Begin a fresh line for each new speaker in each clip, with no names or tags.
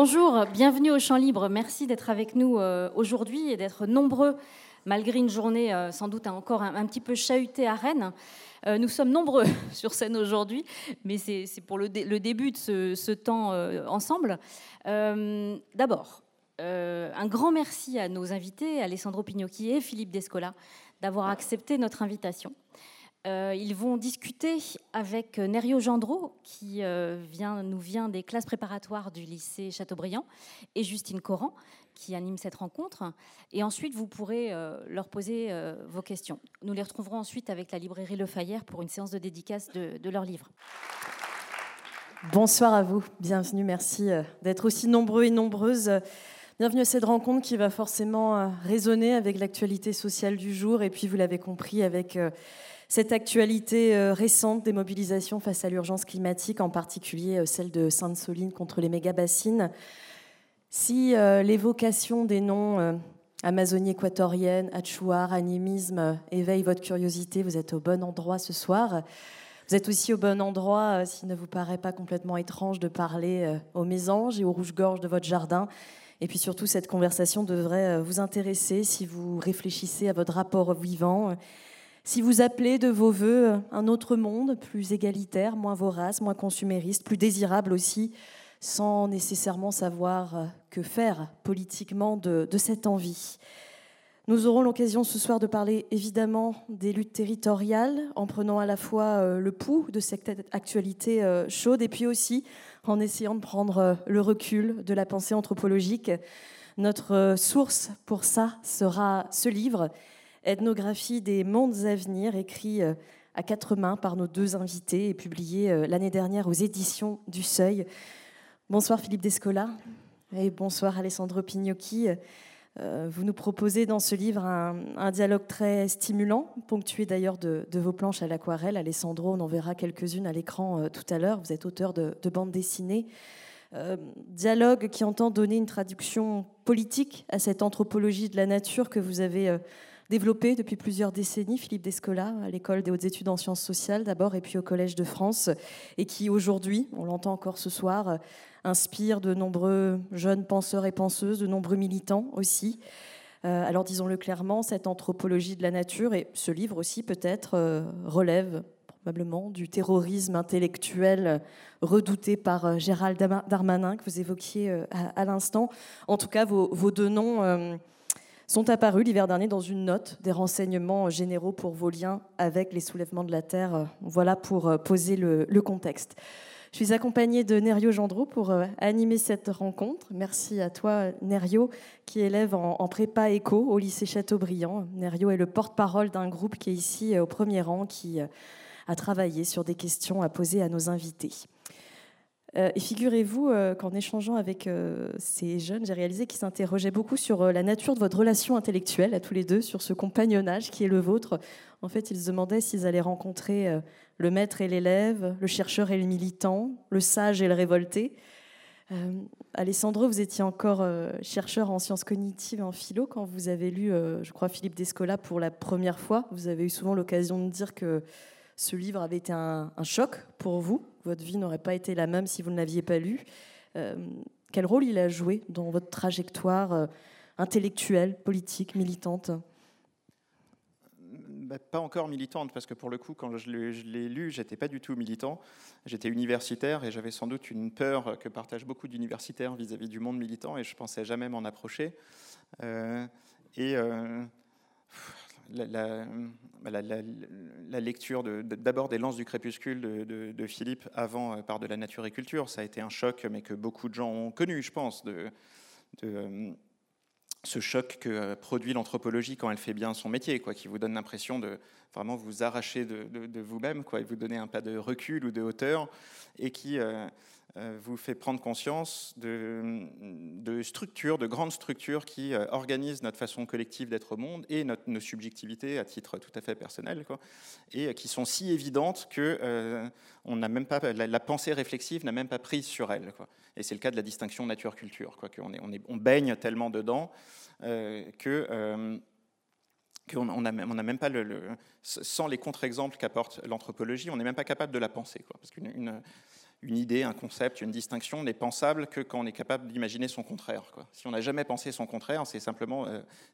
Bonjour, bienvenue au Champ Libre. Merci d'être avec nous euh, aujourd'hui et d'être nombreux, malgré une journée euh, sans doute encore un, petit peu chahutée à Rennes. Euh, nous sommes nombreux sur scène aujourd'hui, mais c'est pour le, début de ce, temps ensemble. D'abord, un grand merci à nos invités, Alessandro Pignocchi et Philippe Descola, d'avoir accepté notre invitation. Euh, ils vont discuter avec Nerio Gendreau, qui euh, nous vient des classes préparatoires du lycée Chateaubriand, et Justine Coran, qui anime cette rencontre. Et ensuite, vous pourrez euh, leur poser vos questions. Nous les retrouverons ensuite avec la librairie Le Fayère pour une séance de dédicace de, de leurs livres.
Bonsoir à vous, bienvenue, merci d'être aussi nombreux et nombreuses. Bienvenue à cette rencontre qui va forcément résonner avec l'actualité sociale du jour et puis, vous l'avez compris, avec cette actualité euh, récente des mobilisations face à l'urgence climatique, en particulier euh, celle de Sainte-Soline contre les méga-bassines. Si euh, l'évocation des noms Amazonie équatorienne, Achouar, animisme éveille votre curiosité, vous êtes au bon endroit ce soir. Vous êtes aussi au bon endroit s'il ne vous paraît pas complètement étrange de parler aux mésanges et aux rouges-gorges de votre jardin. Et puis surtout, cette conversation devrait vous intéresser si vous réfléchissez à votre rapport vivant si vous appelez de vos voeux un autre monde plus égalitaire, moins vorace, moins consumériste, plus désirable aussi, sans nécessairement savoir que faire politiquement de, cette envie. Nous aurons l'occasion ce soir de parler évidemment des luttes territoriales, en prenant à la fois euh, le pouls de cette actualité euh, chaude et puis aussi en essayant de prendre euh, le recul de la pensée anthropologique. Notre source pour ça sera ce livre Ethnographie des mondes à venir, écrit euh, à quatre mains par nos deux invités et publié euh, l'année dernière aux éditions du Seuil. Bonsoir Philippe Descola et bonsoir Alessandro Pignocchi. Euh, vous nous proposez dans ce livre un, dialogue très stimulant, ponctué d'ailleurs de, vos planches à l'aquarelle. Alessandro, on en verra quelques-unes à l'écran tout à l'heure. Vous êtes auteur de, de bande dessinée. dialogue qui entend donner une traduction politique à cette anthropologie de la nature que vous avez développé depuis plusieurs décennies, Philippe Descola, à l'école des hautes études en sciences sociales d'abord, et puis au Collège de France, et qui aujourd'hui, on l'entend encore ce soir, inspire de nombreux jeunes penseurs et penseuses, de nombreux militants aussi. Euh, alors disons-le clairement, cette anthropologie de la nature, et ce livre aussi peut-être, euh, relève probablement du terrorisme intellectuel redouté par euh, Gérald Darmanin que vous évoquiez à, l'instant. En tout cas, vos, vos deux noms sont apparus l'hiver dernier dans une note des renseignements généraux pour vos liens avec les soulèvements de la Terre. Voilà pour euh, poser le, contexte. Je suis accompagnée de Nerio Gendreau pour euh, animer cette rencontre. Merci à toi, Nerio, qui élève en, prépa éco au lycée Chateaubriand. Nerio est le porte-parole d'un groupe qui est ici euh, au premier rang, qui a travaillé sur des questions à poser à nos invités. Euh, et figurez-vous euh, qu'en échangeant avec euh, ces jeunes, j'ai réalisé qu'ils s'interrogeaient beaucoup sur la nature de votre relation intellectuelle à tous les deux, sur ce compagnonnage qui est le vôtre. En fait, ils se demandaient s'ils allaient rencontrer le maître et l'élève, le chercheur et le militant, le sage et le révolté. Alessandro, vous étiez encore chercheur en sciences cognitives et en philo quand vous avez lu, je crois, Philippe Descola pour la première fois. Vous avez eu souvent l'occasion de dire que ce livre avait été un, choc pour vous. Votre vie n'aurait pas été la même si vous ne l'aviez pas lu. Euh, quel rôle il a joué dans votre trajectoire euh, intellectuelle, politique, militante?
Bah, pas encore militante, parce que pour le coup, quand je l'ai lu, j'étais pas du tout militant. J'étais universitaire et j'avais sans doute une peur que partagent beaucoup d'universitaires vis-à-vis du monde militant, et je pensais jamais m'en approcher. Euh, et bah, la, la, lecture d'abord des lances du crépuscule de, Philippe avant euh, par de la nature et culture, ça a été un choc, mais que beaucoup de gens ont connu, je pense, de, euh, ce choc que euh, produit l'anthropologie quand elle fait bien son métier, quoi, qui vous donne l'impression de vraiment vous arracher de, vous-même, quoi, et vous donner un pas de recul ou de hauteur, et qui vous fait prendre conscience de, structures, de grandes structures qui euh, organisent notre façon collective d'être au monde et notre, nos subjectivités à titre tout à fait personnel, quoi, et qui sont si évidentes que euh, on n'a même pas, la, pensée réflexive n'a même pas prise sur elles. Quoi. Et c'est le cas de la distinction nature-culture, quoi, qu'on est, on, est, on baigne tellement dedans que qu'on n'a même pas sans les contre-exemples qu'apporte l'anthropologie, on n'est même pas capable de la penser. Quoi, parce qu'une une idée, un concept, une distinction n'est pensable que quand on est capable d'imaginer son contraire. Si on n'a jamais pensé son contraire, c'est simplement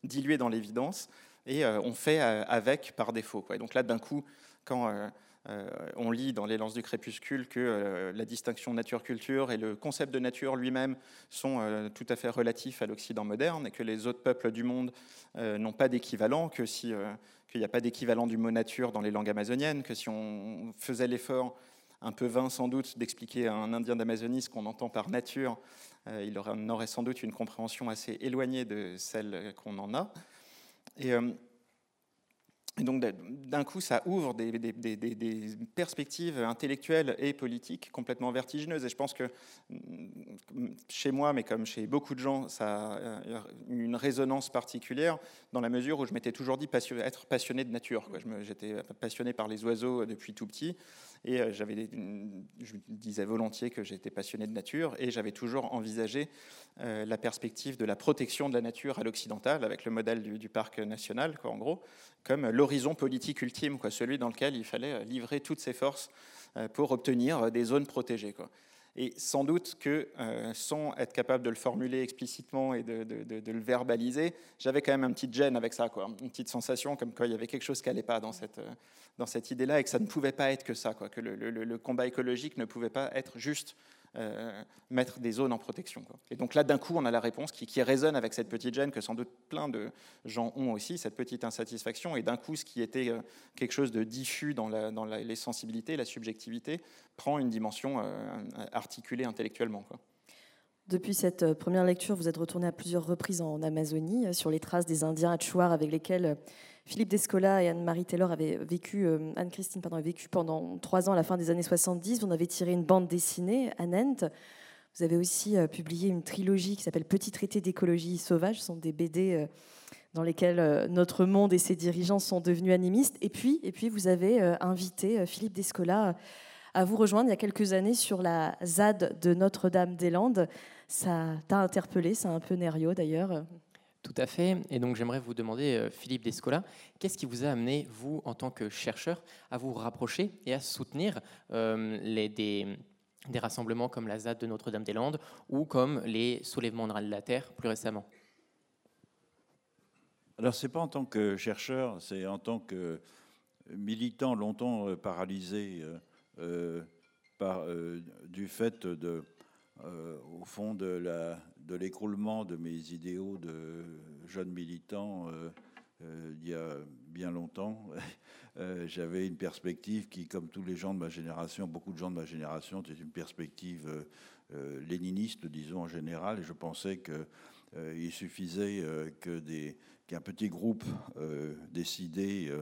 dilué dans l'évidence et on fait avec par défaut. Et donc là, d'un coup, quand euh, on lit dans Les Lances du crépuscule que euh, la distinction nature-culture et le concept de nature lui-même sont euh, tout à fait relatifs à l'Occident moderne et que les autres peuples du monde n'ont pas d'équivalent, que si qu'il n'y a pas d'équivalent du mot nature dans les langues amazoniennes, que si on faisait l'effort un peu vain sans doute d'expliquer à un Indien d'Amazonie ce qu'on entend par nature, il en aurait sans doute une compréhension assez éloignée de celle qu'on en a. Et et donc, d'un coup, ça ouvre des, perspectives intellectuelles et politiques complètement vertigineuses. Et je pense que mm, chez moi, mais comme chez beaucoup de gens, ça a une résonance particulière dans la mesure où je m'étais toujours dit être passionné de nature. J'étais passionné par les oiseaux depuis tout petit. Et euh, je disais volontiers que j'étais passionné de nature et j'avais toujours envisagé euh, la perspective de la protection de la nature à l'occidental avec le modèle du, parc national, quoi, en gros, comme l'horizon politique ultime, quoi, celui dans lequel il fallait livrer toutes ses forces euh, pour obtenir des zones protégées. Quoi. Et sans doute que, euh, sans être capable de le formuler explicitement et de, le verbaliser, j'avais quand même un petit gêne avec ça, quoi. une petite sensation comme quoi il y avait quelque chose qui n'allait pas dans cette, euh, cette idée-là et que ça ne pouvait pas être que ça, quoi. que le, combat écologique ne pouvait pas être juste mettre des zones en protection. Et donc là, d'un coup, on a la réponse qui, résonne avec cette petite gêne que sans doute plein de gens ont aussi, cette petite insatisfaction. Et d'un coup, ce qui était euh, quelque chose de diffus dans, les sensibilités, la subjectivité, prend une dimension euh, articulée intellectuellement.
Depuis cette première lecture, vous êtes retourné à plusieurs reprises en Amazonie, sur les traces des Indiens Achuar avec lesquels Philippe Descola et Anne-Marie Taylor avaient vécu, euh, Anne-Christine pardon, avait vécu pendant trois ans à la fin des années 70. Vous en avez tiré une bande dessinée à Nantes. Vous avez aussi euh, publié une trilogie qui s'appelle Petit traité d'écologie sauvage. Ce sont des BD euh, dans lesquels notre monde et ses dirigeants sont devenus animistes. Et puis, et puis vous avez invité Philippe Descola à vous rejoindre il y a quelques années sur la ZAD de Notre-Dame-des-Landes. Ça t'a interpellé, c'est un peu Nerio d'ailleurs.
Tout à fait. Et donc j'aimerais vous demander, euh, Philippe Descola, qu'est-ce qui vous a amené, vous, en tant que chercheur, à vous rapprocher et à soutenir euh, les, des, rassemblements comme la ZAD de Notre-Dame-des-Landes ou comme les soulèvements de la Terre plus récemment?
Alors c'est pas en tant que chercheur, c'est en tant que militant longtemps euh, paralysé par, du fait de, au fond de la de l'écroulement de mes idéaux de jeune militant euh, euh, il y a bien longtemps. Euh, j'avais une perspective qui, comme tous les gens de ma génération, beaucoup de gens de ma génération, c'était une perspective léniniste, disons en général, et je pensais suffisait que des, qu'un petit groupe décidé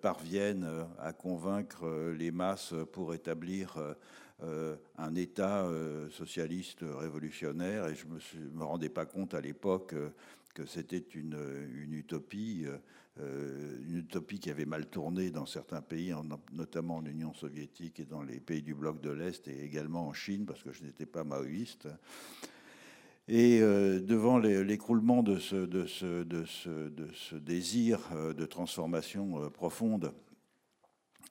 parvienne à convaincre les masses pour établir un État euh, socialiste révolutionnaire et je ne me, rendais pas compte à l'époque euh, que c'était une, utopie, une utopie qui avait mal tourné dans certains pays, notamment en Union soviétique et dans les pays du bloc de l'Est et également en Chine, parce que je n'étais pas maoïste. Et devant l'écroulement de ce, désir de transformation profonde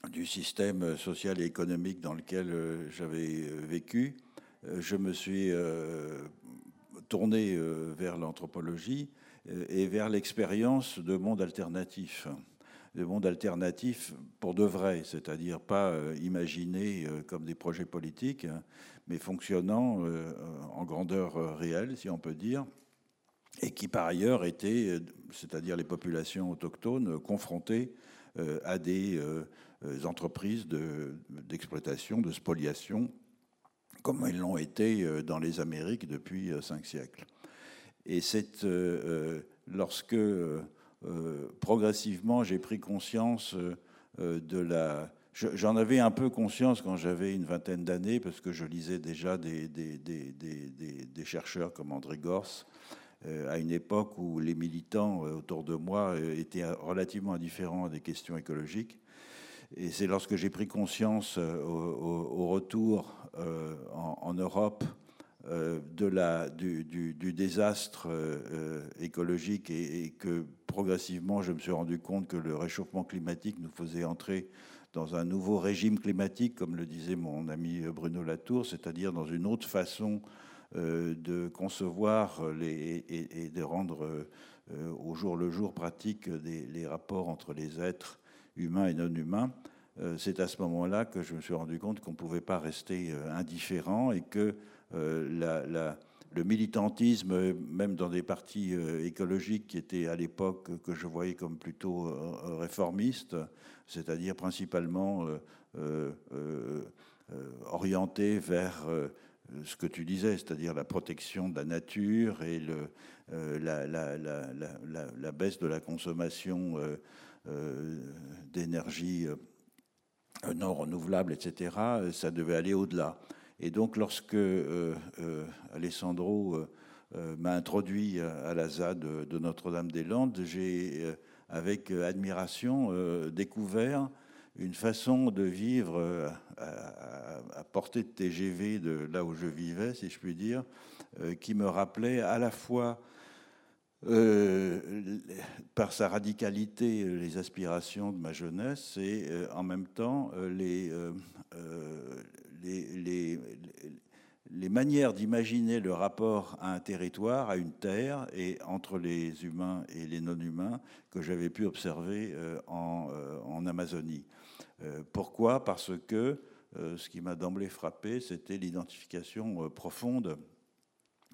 du système social et économique dans lequel euh, j'avais euh, vécu, euh, je me suis tourné vers l'anthropologie et vers l'expérience de monde alternatif. De monde alternatif pour de vrai, c'est-à-dire pas imaginé comme des projets politiques, hein, mais fonctionnant en grandeur réelle, si on peut dire, et qui par ailleurs étaient, c'est-à-dire les populations autochtones, confrontées à des entreprises d'exploitation, de, spoliation, comme elles l'ont été euh, dans les Amériques depuis euh, cinq siècles. Et c'est lorsque progressivement j'ai pris conscience de la... J'en avais un peu conscience quand j'avais une vingtaine d'années, parce que je lisais déjà des, des, des, des chercheurs comme André Gors, à une époque où les militants autour de moi étaient relativement indifférents à des questions écologiques. Et c'est lorsque j'ai pris conscience euh, au, retour euh, en, Europe de la, du, désastre écologique et, que progressivement je me suis rendu compte que le réchauffement climatique nous faisait entrer dans un nouveau régime climatique, comme le disait mon ami Bruno Latour, c'est-à-dire dans une autre façon de concevoir et, de rendre au jour le jour pratique les rapports entre les êtres humains et non humains. Euh, c'est à ce moment-là que je me suis rendu compte qu'on ne pouvait pas rester euh, indifférent et que euh, le militantisme, même dans des partis écologiques qui étaient à l'époque que je voyais comme plutôt réformistes, c'est-à-dire principalement orientés vers ce que tu disais, c'est-à-dire la protection de la nature et la, baisse de la consommation d'énergie non renouvelable, etc., ça devait aller au-delà. Et donc, lorsque euh, euh, Alessandro euh, m'a introduit à la ZAD de Notre-Dame-des-Landes, j'ai, avec admiration, découvert une façon de vivre à, portée de TGV de là où je vivais, si je puis dire, qui me rappelait à la fois euh, par sa radicalité euh, les aspirations de ma jeunesse et euh, en même temps les, les, manières d'imaginer le rapport à un territoire, à une terre et entre les humains et les non-humains que j'avais pu observer en Amazonie. Pourquoi? Parce que ce qui m'a d'emblée frappé, c'était l'identification profonde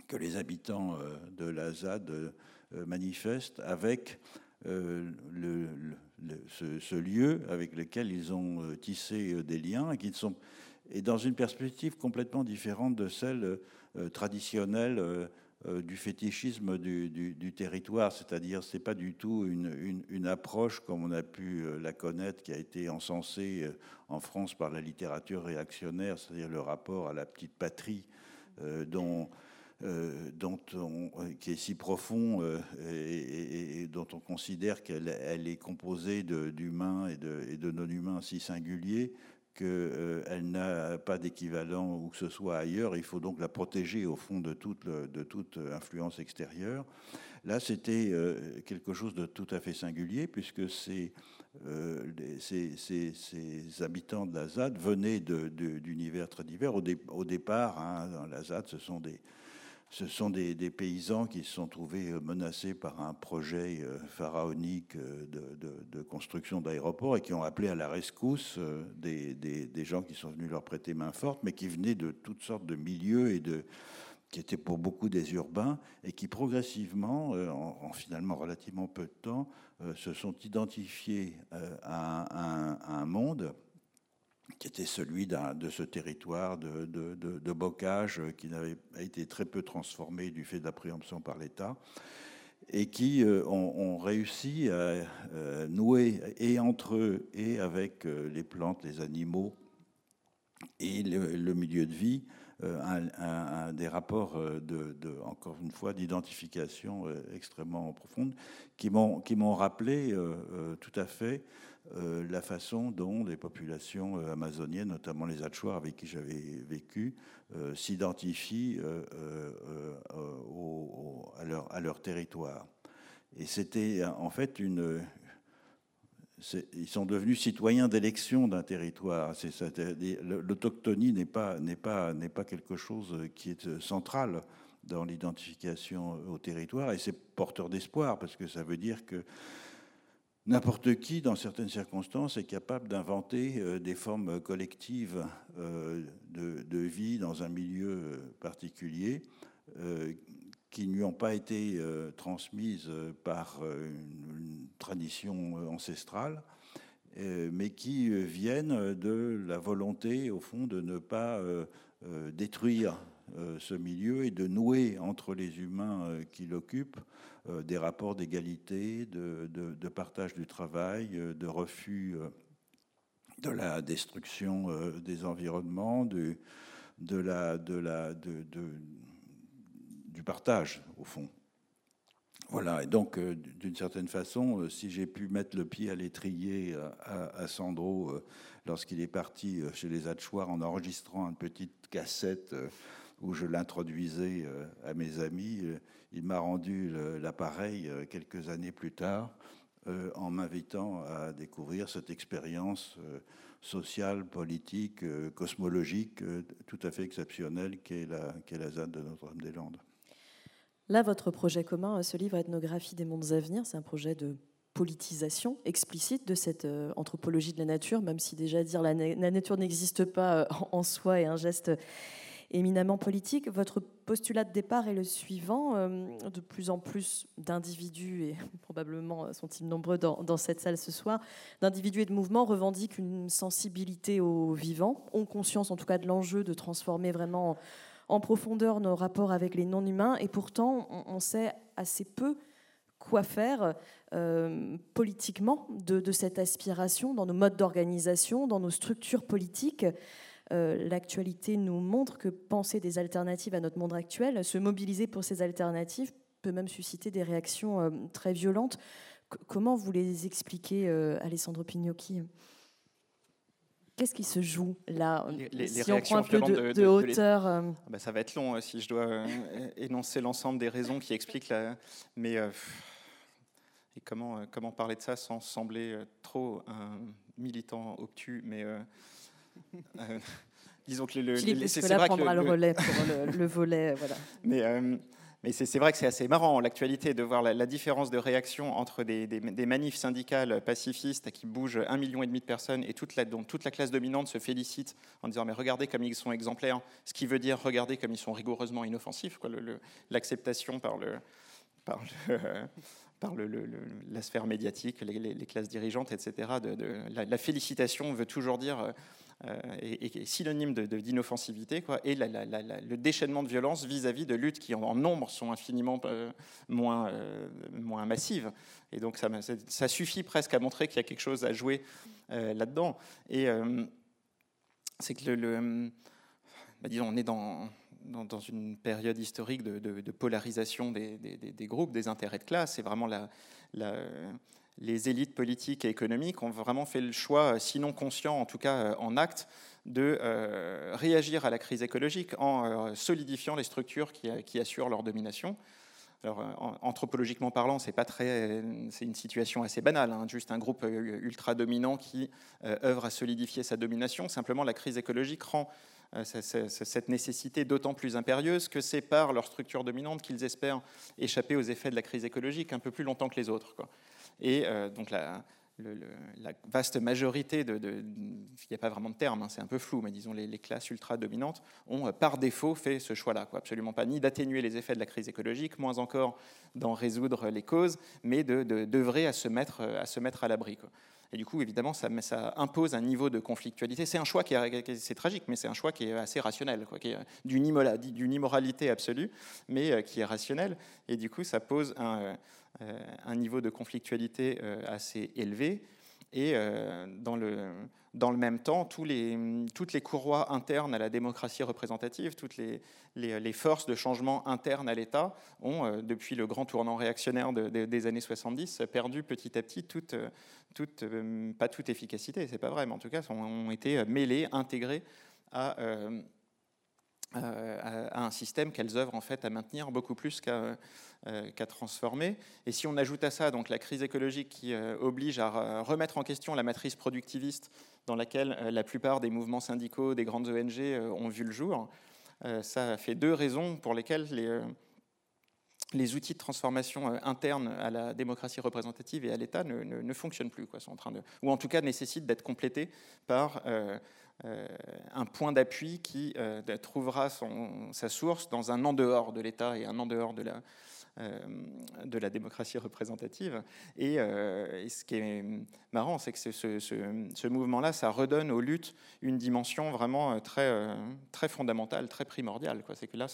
que les habitants de la ZAD euh, manifeste avec euh, ce, lieu avec lequel ils ont euh, tissé des liens et qui sont et dans une perspective complètement différente de celle traditionnelle du fétichisme du, territoire, c'est-à-dire c'est pas du tout une, une, approche comme on a pu la connaître, qui a été encensée en France par la littérature réactionnaire, c'est-à-dire le rapport à la petite patrie dont euh, dont on, euh, qui est si profond euh, et, dont on considère qu'elle elle est composée d'humains et de, de non-humains si singuliers qu'elle n'a pas d'équivalent où que ce soit ailleurs. Il faut donc la protéger au fond de toute, de toute influence extérieure. Là, c'était quelque chose de tout à fait singulier puisque ces, ces, ces, habitants de la ZAD venaient d'univers très divers. Au, au départ, hein, dans la ZAD, ce sont des, ce sont des, paysans qui se sont trouvés euh, menacés par un projet euh, pharaonique euh, de, construction d'aéroports et qui ont appelé à la rescousse des, gens qui sont venus leur prêter main forte, mais qui venaient de toutes sortes de milieux et qui étaient pour beaucoup des urbains et qui progressivement, en, finalement relativement peu de temps, se sont identifiés à un monde qui était celui de ce territoire de, bocage qui n'avait été très peu transformé du fait de la préemption par l'État, et qui euh, ont, réussi à euh, nouer et entre eux et avec euh, les plantes, les animaux et le, milieu de vie des rapports de, encore une fois d'identification extrêmement profonde qui m'ont rappelé tout à fait euh, la façon dont les populations euh, amazoniennes, notamment les Achuar avec qui j'avais vécu, euh, s'identifient à, leur, territoire. Et c'était en fait une, ils sont devenus citoyens d'élection d'un territoire. L'autochtonie n'est pas, pas, pas quelque chose qui est central dans l'identification au territoire, et c'est porteur d'espoir, parce que ça veut dire que N'importe qui, dans certaines circonstances, est capable d'inventer euh, des formes collectives euh, de, vie dans un milieu euh, particulier qui ne lui ont pas été transmises par une, tradition ancestrale, mais qui viennent de la volonté, au fond, de ne pas détruire ce milieu et de nouer entre les humains qui l'occupent euh, des rapports d'égalité, de, partage du travail, euh, de refus euh, de la destruction des environnements, de, de la, de la, du partage, au fond. Voilà, et donc, d'une certaine façon, si j'ai pu mettre le pied à l'étrier à, Sandro lorsqu'il est parti chez les Hatchoirs en enregistrant une petite cassette où je l'introduisais à mes amis. Il m'a rendu l'appareil quelques années plus tard en m'invitant à découvrir cette expérience sociale, politique, cosmologique tout à fait exceptionnelle qu'est la, qu la ZAD de Notre-Dame-des-Landes.
Là, votre projet commun, ce livre Ethnographie des mondes à venir, c'est un projet de politisation explicite de cette euh, anthropologie de la nature, même si déjà dire la, la nature n'existe pas euh, en soi est un geste éminemment politique. Votre postulat de départ est le suivant. Euh, de plus en plus d'individus, et probablement sont-ils nombreux dans, cette salle ce soir, d'individus et de mouvements revendiquent une sensibilité au vivant, ont conscience en tout cas de l'enjeu de transformer vraiment en profondeur nos rapports avec les non-humains, et pourtant on, sait assez peu quoi faire euh, politiquement de, cette aspiration dans nos modes d'organisation, dans nos structures politiques. Euh, l'actualité nous montre que penser des alternatives à notre monde actuel, se mobiliser pour ces alternatives, peut même susciter des réactions euh, très violentes. comment vous les expliquez, Alessandro Pignocchi? Qu'est-ce qui se joue là
les, Si on prend un peu de, hauteur. Euh, ah bah, ça va être long si je dois euh, énoncer l'ensemble des raisons qui expliquent la. Mais euh, et comment comment parler de ça sans sembler trop un militant obtus, mais
disons que le. Philippe c'est vrai prendra le, le, relais pour le, volet, voilà.
Mais mais c'est vrai que c'est assez marrant, l'actualité, de voir la, différence de réaction entre des, manifs syndicales pacifistes qui bougent un million et demi de personnes et toute la, dont toute la classe dominante se félicite en disant mais regardez comme ils sont exemplaires, ce qui veut dire regardez comme ils sont rigoureusement inoffensifs, l'acceptation par le, par par le, la sphère médiatique, les, classes dirigeantes, etc. De, la, félicitation veut toujours dire euh, est, synonyme d'inoffensivité, quoi, et le déchaînement de violence vis-à-vis de luttes qui en, nombre sont infiniment euh, moins, euh, moins massives. Et donc ça, suffit presque à montrer qu'il y a quelque chose à jouer là-dedans. Et c'est que le, bah, disons, on est dans, dans, une période historique de, polarisation des, des, groupes, des intérêts de classe. C'est vraiment la les élites politiques et économiques ont vraiment fait le choix, sinon conscient, en tout cas euh, en acte, de euh, réagir à la crise écologique en euh, solidifiant les structures qui, assurent leur domination. Alors, anthropologiquement parlant, c'est pas très, c'est une situation assez banale, hein, juste un groupe ultra dominant qui œuvre à solidifier sa domination. Simplement, la crise écologique rend cette nécessité d'autant plus impérieuse que c'est par leur structure dominante qu'ils espèrent échapper aux effets de la crise écologique un peu plus longtemps que les autres. Et euh, donc la, vaste majorité de, il n'y a pas vraiment de terme, hein, c'est un peu flou, mais disons les, classes ultra dominantes ont euh, par défaut fait ce choix-là, quoi, absolument pas ni d'atténuer les effets de la crise écologique, moins encore d'en résoudre les causes, mais d'œuvrer à se mettre à se mettre à l'abri. Et du coup, évidemment, ça, ça, impose un niveau de conflictualité. C'est un choix qui est, c'est tragique, mais c'est un choix qui est assez rationnel, quoi, qui est d'une immoralité absolue, mais euh, qui est rationnel. Et du coup, ça pose un, euh, un niveau de conflictualité euh, assez élevé. Et dans le, dans le même temps, tous les, toutes les courroies internes à la démocratie représentative, toutes les, les, forces de changement internes à l'État ont, depuis le grand tournant réactionnaire des années 70, perdu petit à petit toute, toute, euh, pas toute efficacité, c'est pas vrai, mais en tout cas, ont, été mêlées, intégrées à, euh, à, un système qu'elles œuvrent en fait à maintenir beaucoup plus qu'à euh, transformer. Et si on ajoute à ça donc la crise écologique qui oblige à remettre en question la matrice productiviste dans laquelle la plupart des mouvements syndicaux, des grandes ONG ont vu le jour, ça fait deux raisons pour lesquelles les outils de transformation euh, interne à la démocratie représentative et à l'État ne, fonctionnent plus, quoi, sont en train de, ou en tout cas nécessitent d'être complétés par euh, euh, un point d'appui qui trouvera son, sa source dans un en dehors de l'État et un en dehors de la, de la démocratie représentative. Et, ce qui est marrant, c'est que ce, mouvement-là, ça redonne aux luttes une dimension vraiment très, très fondamentale, très primordiale. C'est que là,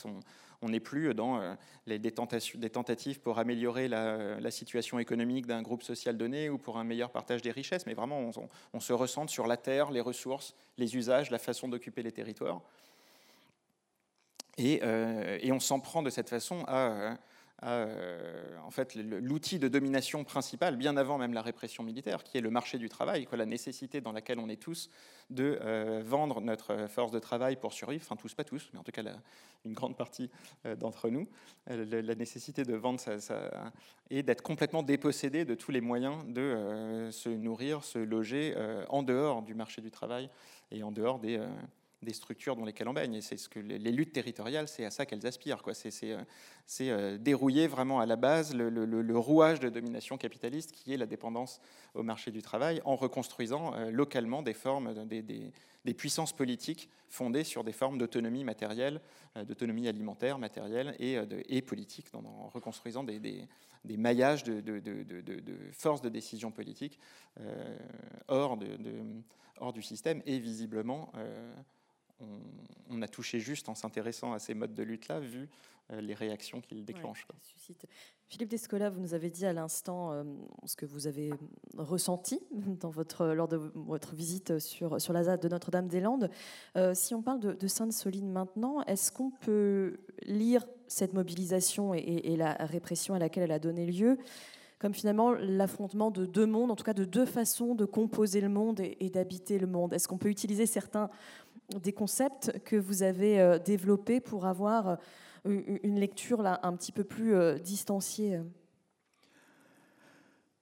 on n'est plus dans euh, des, tentatives pour améliorer la, situation économique d'un groupe social donné ou pour un meilleur partage des richesses, mais vraiment on, se ressente sur la terre, les ressources, les usages, la façon d'occuper les territoires. Et, euh, on s'en prend de cette façon à, euh, en fait l'outil de domination principal, bien avant même la répression militaire, qui est le marché du travail, quoi, la nécessité dans laquelle on est tous de euh, vendre notre force de travail pour survivre, enfin tous, pas tous, mais en tout cas une grande partie euh, d'entre nous, la, nécessité de vendre ça, et d'être complètement dépossédé de tous les moyens de se nourrir, se loger en dehors du marché du travail et en dehors des des structures dans lesquelles on baigne. C'est ce que les luttes territoriales, c'est à ça qu'elles aspirent. Quoi. C'est, c'est, euh, euh, dérouiller vraiment à la base le, rouage de domination capitaliste qui est la dépendance au marché du travail, en reconstruisant euh, localement des formes, des, puissances politiques fondées sur des formes d'autonomie matérielle, d'autonomie alimentaire, matérielle et, politique, en reconstruisant des, maillages de, forces de décision politique hors, du système et visiblement on, a touché juste en s'intéressant à ces modes de lutte-là, vu euh, les réactions qu'ils déclenchent.
Philippe Descola, vous nous avez dit à l'instant euh, ce que vous avez ressenti dans votre, lors de votre visite sur, sur la ZAD de Notre-Dame-des-Landes. Euh, si on parle de, Sainte-Soline maintenant, est-ce qu'on peut lire cette mobilisation et, la répression à laquelle elle a donné lieu comme finalement l'affrontement de deux mondes, en tout cas de deux façons de composer le monde et d'habiter le monde? Est-ce qu'on peut utiliser certains des concepts que vous avez euh, développés pour avoir euh, une lecture là, un petit peu plus euh, distanciée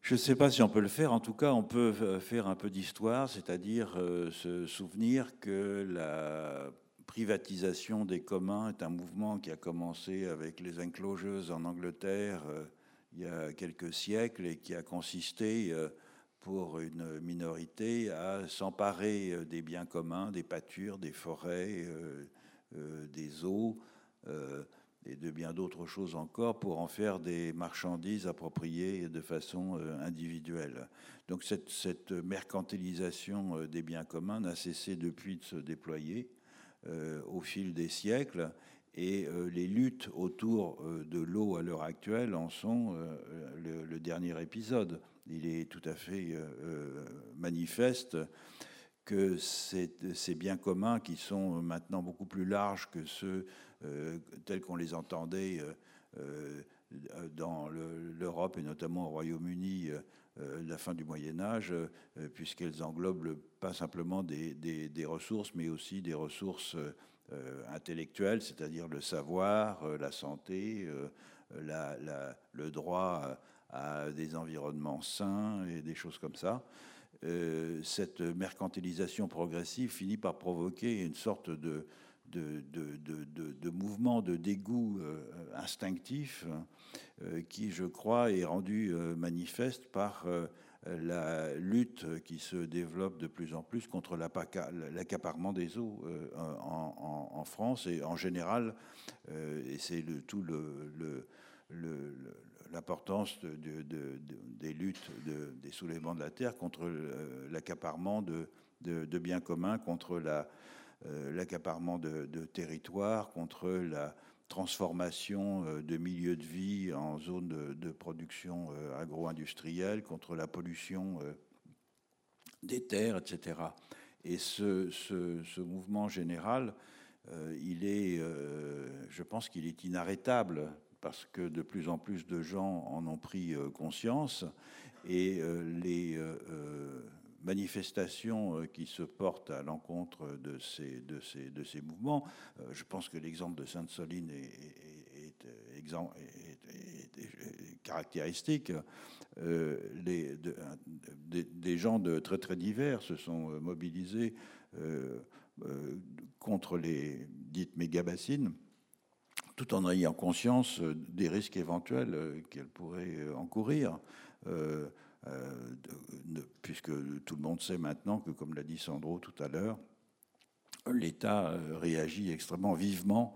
je ne sais pas si on peut le faire. En tout cas, on peut faire un peu d'histoire, c'est-à-dire se souvenir que la privatisation des communs est un mouvement qui a commencé avec les enclosures en Angleterre il y a quelques siècles et qui a consisté pour une minorité à s'emparer euh, des biens communs, des pâtures, des forêts, euh, euh, des eaux et de bien d'autres choses encore pour en faire des marchandises appropriées de façon individuelle. Donc cette, cette mercantilisation des biens communs n'a cessé depuis de se déployer au fil des siècles et les luttes autour de l'eau à l'heure actuelle en sont le, dernier épisode il est tout à fait euh, euh, manifeste que ces biens communs qui sont maintenant beaucoup plus larges que ceux euh, tels qu'on les entendait dans l'Europe et notamment au Royaume-Uni la fin du Moyen Âge, puisqu'elles englobent pas simplement des, ressources, mais aussi des ressources intellectuelles, c'est-à-dire le savoir, la santé, le droit à des environnements sains et des choses comme ça. Euh, cette mercantilisation progressive finit par provoquer une sorte de, de, de, de, mouvement de dégoût euh, instinctif euh, qui, je crois, est rendu manifeste par la lutte qui se développe de plus en plus contre l'accaparement des eaux en, France et en général, et c'est tout le, le, le l'importance de, des luttes des soulèvements de la terre contre euh, l'accaparement de, biens communs, contre euh, l'accaparement de, territoires, contre la transformation euh, de milieux de vie en zones de, production agro-industrielle, contre la pollution des terres, etc. Et ce, ce mouvement général, il est, je pense qu'il est inarrêtable parce que de plus en plus de gens en ont pris euh, conscience et euh, les euh, manifestations qui se portent à l'encontre de ces, de, ces, de ces mouvements, je pense que l'exemple de Sainte-Soline est, caractéristique. Les, des gens de très très divers se sont mobilisés contre les dites méga-bassines tout en ayant conscience euh, des risques éventuels euh, qu'elle pourrait euh, encourir. puisque tout le monde sait maintenant que, comme l'a dit Sandro tout à l'heure, l'État réagit extrêmement vivement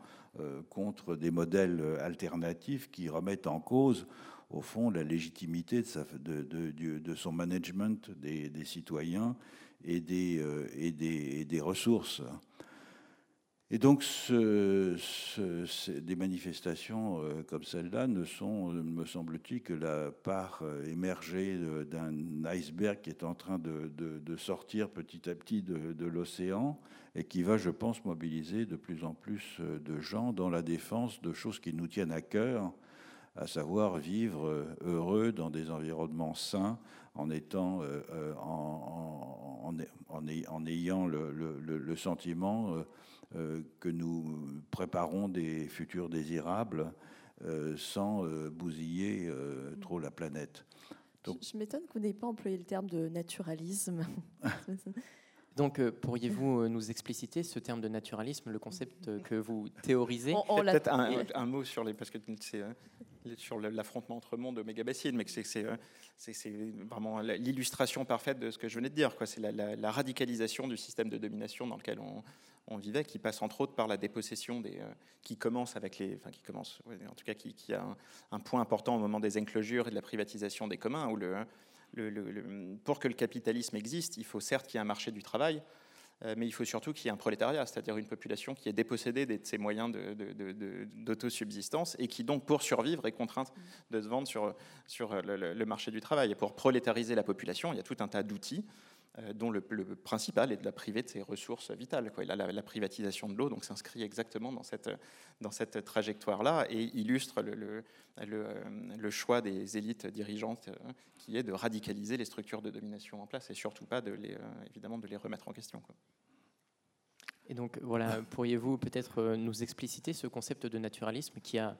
contre des modèles alternatifs qui remettent en cause, au fond, la légitimité de, son management des, citoyens et des ressources. Et donc, des manifestations euh, comme celle-là ne sont, me semble-t-il, que la part euh, émergée d'un iceberg qui est en train de, sortir petit à petit de, l'océan et qui va, je pense, mobiliser de plus en plus euh, de gens dans la défense de choses qui nous tiennent à cœur, à savoir vivre heureux dans des environnements sains, en étant, en, ayant le sentiment que nous préparons des futurs désirables sans bousiller trop la planète.
Donc, je, m'étonne que vous n'ayez pas employé le terme de naturalisme.
Donc, euh, pourriez-vous euh, nous expliciter ce terme de naturalisme, le concept euh, que vous théorisez
Peut-être un, mot sur les, parce que c'est sur l'affrontement entre mondes de mégabassines, mais c'est vraiment l'illustration parfaite de ce que je venais de dire. C'est la, radicalisation du système de domination dans lequel on, on, vivait, qui passe entre autres par la dépossession des, qui commence avec les, enfin qui commence, en tout cas qui, a un, point important au moment des enclosures et de la privatisation des communs, où le pour que le capitalisme existe, il faut certes qu'il y ait un marché du travail, euh, mais il faut surtout qu'il y ait un prolétariat, c'est-à-dire une population qui est dépossédée de ses moyens d'autosubsistance et qui donc, pour survivre, est contrainte de se vendre sur, sur le, marché du travail. Et pour prolétariser la population, il y a tout un tas d'outils euh, dont le, principal est de la priver de ses ressources vitales. La, privatisation de l'eau donc s'inscrit exactement dans cette, dans cette trajectoire-là et illustre le, le, choix des élites dirigeantes euh, qui est de radicaliser les structures de domination en place et surtout pas de les, euh, évidemment de les remettre en question.
Et donc voilà, pourriez-vous peut-être nous expliciter ce concept de naturalisme qui a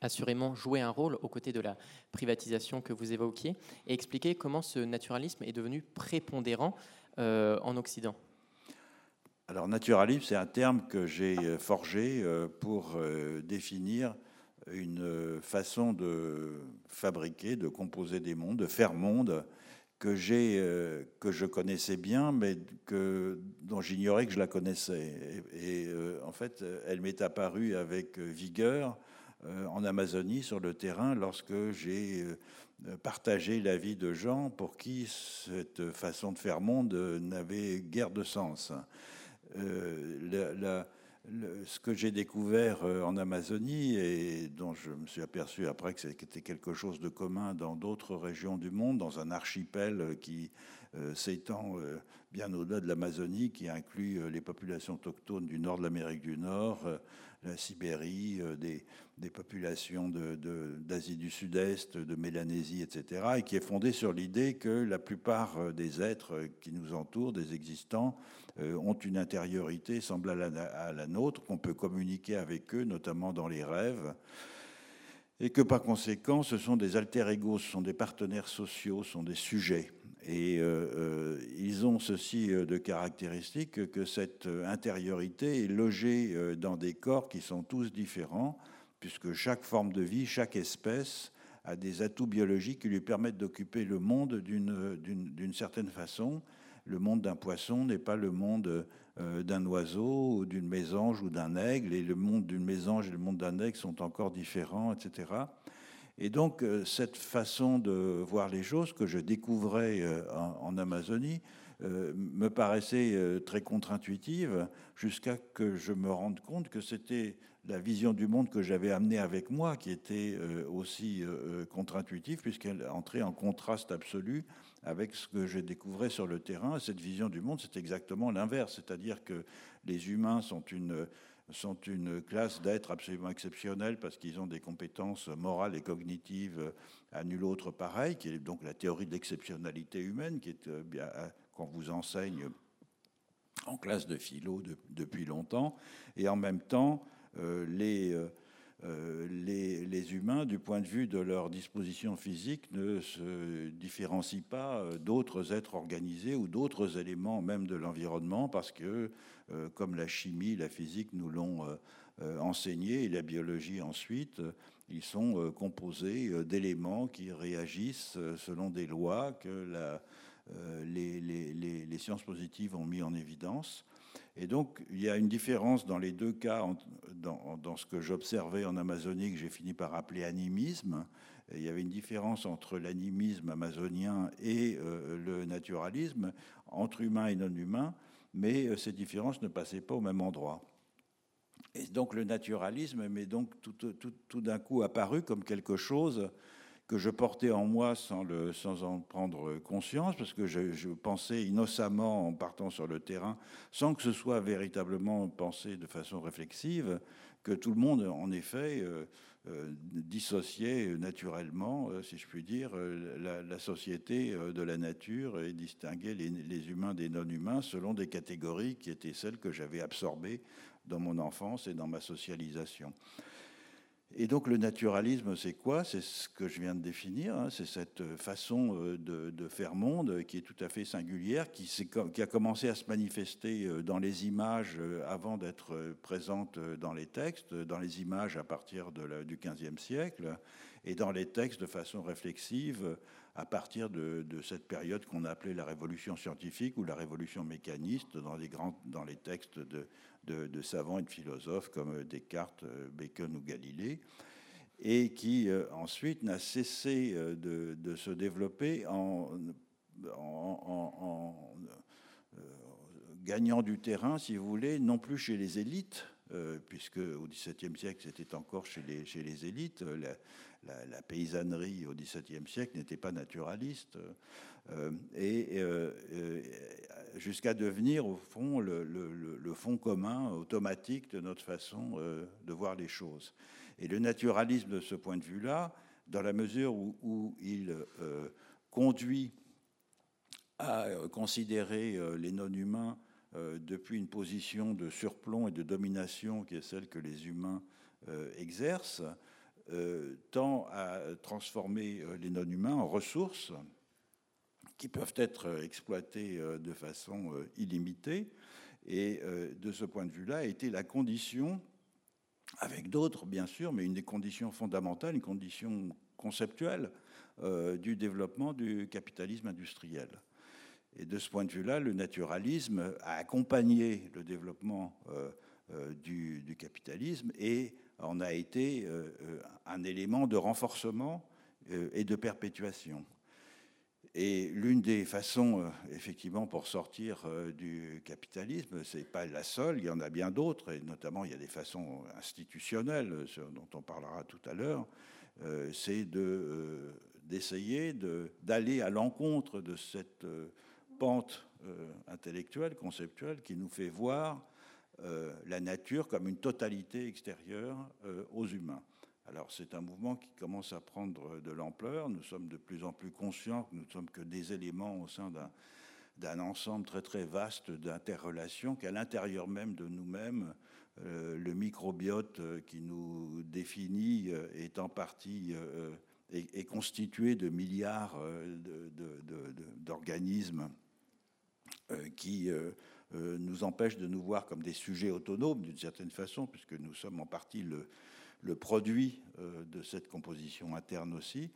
assurément jouer un rôle aux côtés de la privatisation que vous évoquiez et expliquer comment ce naturalisme est devenu prépondérant euh, en Occident.
Alors naturalisme, c'est un terme que j'ai euh, forgé euh, pour définir une façon de fabriquer, de composer des mondes, de faire monde que j'ai que je connaissais bien, mais que dont j'ignorais que je la connaissais. Et, en fait, elle m'est apparue avec vigueur en Amazonie, sur le terrain, lorsque j'ai euh, partagé la vie de gens pour qui cette façon de faire monde n'avait guère de sens. Euh, ce que j'ai découvert en Amazonie et dont je me suis aperçu après que c'était quelque chose de commun dans d'autres régions du monde, dans un archipel qui s'étend bien au-delà de l'Amazonie, qui inclut les populations autochtones du nord de l'Amérique du Nord, la Sibérie, euh, des, populations d'Asie du Sud-Est, de Mélanésie, etc., et qui est fondée sur l'idée que la plupart euh, des êtres qui nous entourent, des existants, euh, ont une intériorité semblable à la nôtre, qu'on peut communiquer avec eux, notamment dans les rêves et que par conséquent, ce sont des alter-égaux, ce sont des partenaires sociaux, ce sont des sujets. Et euh, euh, ils ont ceci euh, de caractéristique que cette intériorité est logée dans des corps qui sont tous différents, puisque chaque forme de vie, chaque espèce a des atouts biologiques qui lui permettent d'occuper le monde d'une certaine façon. Le monde d'un poisson n'est pas le monde d'un oiseau ou d'une mésange ou d'un aigle, et le monde d'une mésange et le monde d'un aigle sont encore différents, etc. Et donc, euh, cette façon de voir les choses que je découvrais euh, en, Amazonie euh, me paraissait très contre-intuitive jusqu'à que je me rende compte que c'était la vision du monde que j'avais amenée avec moi qui était aussi contre-intuitive puisqu'elle entrait en contraste absolu avec ce que je découvrais sur le terrain. Cette vision du monde, c'est exactement l'inverse, c'est-à-dire que les humains sont une sont une classe d'êtres absolument exceptionnels parce qu'ils ont des compétences morales et cognitives à nul autre pareil, qui est donc la théorie de l'exceptionnalité humaine, qui est euh, bien qu'on vous enseigne en classe de philo depuis longtemps, et en même temps euh, les, euh, les, les, humains, du point de vue de leur disposition physique, ne se différencient pas d'autres êtres organisés ou d'autres éléments même de l'environnement, parce que euh, comme la chimie, la physique nous l'ont euh, euh, enseigné, et la biologie ensuite, ils sont composés d'éléments qui réagissent selon des lois que les, sciences positives ont mis en évidence. Et donc, il y a une différence dans les deux cas, dans, dans ce que j'observais en Amazonie, que j'ai fini par appeler animisme. il y avait une différence entre l'animisme amazonien et le naturalisme, entre humain et non humain mais euh, ces différences ne passaient pas au même endroit. Et donc le naturalisme m'est donc tout, tout d'un coup apparu comme quelque chose que je portais en moi sans en prendre conscience, parce que je, pensais innocemment en partant sur le terrain, sans que ce soit véritablement pensé de façon réflexive, que tout le monde, en effet, euh, euh, dissociait naturellement, euh, si je puis dire, la, société de la nature et distinguait les, les humains des non-humains selon des catégories qui étaient celles que j'avais absorbées dans mon enfance et dans ma socialisation. Et donc le naturalisme, c'est quoi? C'est ce que je viens de définir, hein. c'est cette façon euh, de, faire monde qui est tout à fait singulière, qui, a commencé à se manifester euh, dans les images euh, avant d'être présente dans les textes, dans les images à partir de du XVe siècle, et dans les textes de façon réflexive à partir de, cette période qu'on appelait la révolution scientifique ou la révolution mécaniste dans les, grands, dans les textes de, de, savants et de philosophes comme Descartes, Bacon ou Galilée, et qui euh, ensuite n'a cessé euh, de, se développer en, euh, gagnant du terrain, si vous voulez, non plus chez les élites, puisque au XVIIe siècle c'était encore chez les, chez les élites, la, paysannerie au XVIIe siècle n'était pas naturaliste, et jusqu'à devenir au fond le, fond commun automatique de notre façon euh, de voir les choses. Et le naturalisme de ce point de vue-là, dans la mesure où, il euh, conduit à considérer euh, les non-humains depuis une position de surplomb et de domination qui est celle que les humains exercent, tend à transformer les non-humains en ressources qui peuvent être euh, exploités euh, de façon euh, illimitée. Et de ce point de vue-là, a été la condition, avec d'autres bien sûr, mais une des conditions fondamentales, une condition conceptuelle du développement du capitalisme industriel. Et de ce point de vue-là, le naturalisme a accompagné le développement du, du, capitalisme et en a été un élément de renforcement et de perpétuation. Et l'une des façons, euh, effectivement, pour sortir euh, du capitalisme, ce n'est pas la seule, il y en a bien d'autres, et notamment il y a des façons institutionnelles, dont on parlera tout à l'heure, euh, c'est d'essayer d'aller à l'encontre de cette pente intellectuelle, conceptuelle, qui nous fait voir la nature comme une totalité extérieure aux humains. Alors c'est un mouvement qui commence à prendre de l'ampleur. Nous sommes de plus en plus conscients que nous ne sommes que des éléments au sein d'un ensemble très très vaste d'interrelations, qu'à l'intérieur même de nous-mêmes, euh, le microbiote euh, qui nous définit euh, est en partie est, constitué de milliards d'organismes qui nous empêchent de nous voir comme des sujets autonomes d'une certaine façon, puisque nous sommes en partie le, le produit euh, de cette composition interne aussi.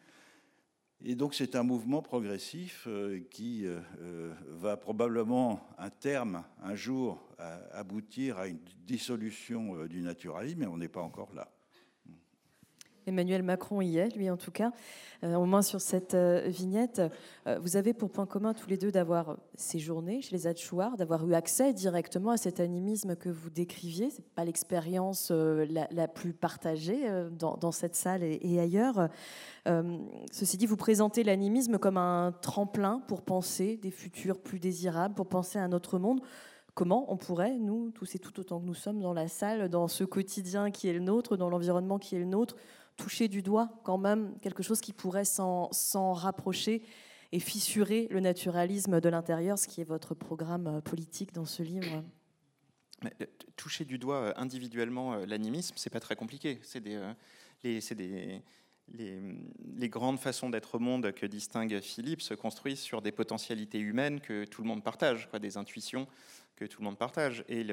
Et donc c'est un mouvement progressif euh, qui euh, va probablement, un terme, un jour, aboutir à une dissolution du naturalisme, mais on n'est pas encore là.
Emmanuel Macron y est, lui en tout cas, euh, au moins sur cette euh, vignette. Euh, vous avez pour point commun tous les deux d'avoir séjourné chez les Adchouars, d'avoir eu accès directement à cet animisme que vous décriviez. Ce n'est pas l'expérience la, plus partagée dans, cette salle et, ailleurs. ceci dit, vous présentez l'animisme comme un tremplin pour penser des futurs plus désirables, pour penser à un autre monde comment on pourrait, nous, tous et tout autant que nous sommes dans la salle, dans ce quotidien qui est le nôtre, dans l'environnement qui est le nôtre, toucher du doigt quand même quelque chose qui pourrait s'en rapprocher et fissurer le naturalisme de l'intérieur, ce qui est votre programme euh, politique dans ce livre
euh, Toucher du doigt euh, individuellement l'animisme, c'est pas très compliqué. C'est des, les, des, les, les, grandes façons d'être au monde que distingue Philippe se construisent sur des potentialités humaines que tout le monde partage, quoi, des intuitions que tout le monde partage. Et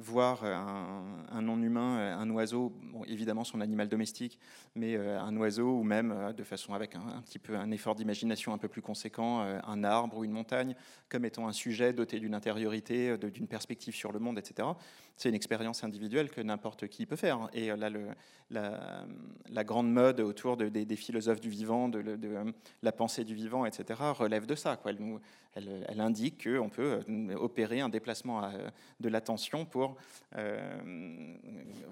voir un, non-humain, un oiseau, évidemment son animal domestique, mais euh, un oiseau ou même euh, de façon avec un, petit peu un effort d'imagination un peu plus conséquent, euh, un arbre ou une montagne, comme étant un sujet doté d'une intériorité, d'une perspective sur le monde, etc. C'est une expérience individuelle que n'importe qui peut faire. Et là, le, la, grande mode autour des, philosophes du vivant, de, la pensée du vivant, etc., relève de ça. Quoi. Elle, nous, elle, elle indique qu'on peut opérer un déplacement de l'attention pour euh,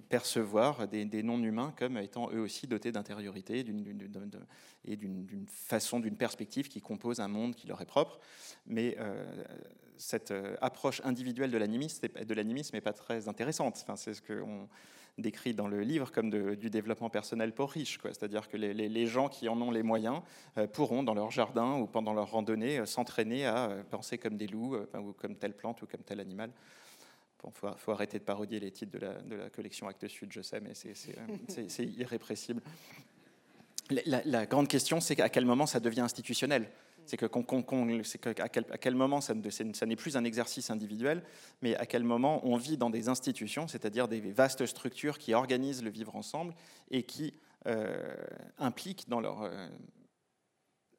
percevoir des, non-humains comme étant eux aussi dotés d'intériorité et d'une façon, d'une perspective qui compose un monde qui leur est propre. Mais cette approche individuelle de l'animisme n'est pas très intéressante. Enfin, C'est ce qu'on décrit dans le livre comme du développement personnel pour riches. C'est-à-dire que les, gens qui en ont les moyens euh, pourront, dans leur jardin ou pendant leur randonnée, euh, s'entraîner à euh, penser comme des loups, ou comme telle plante ou comme tel animal. Il faut, arrêter de parodier les titres de la, de la collection Actes Sud, je sais, mais c'est irrépressible. La, la, grande question, c'est à quel moment ça devient institutionnel? C'est que, quel, moment ça, n'est plus un exercice individuel, mais à quel moment on vit dans des institutions, c'est-à-dire des vastes structures qui organisent le vivre ensemble et qui euh, impliquent dans leur euh,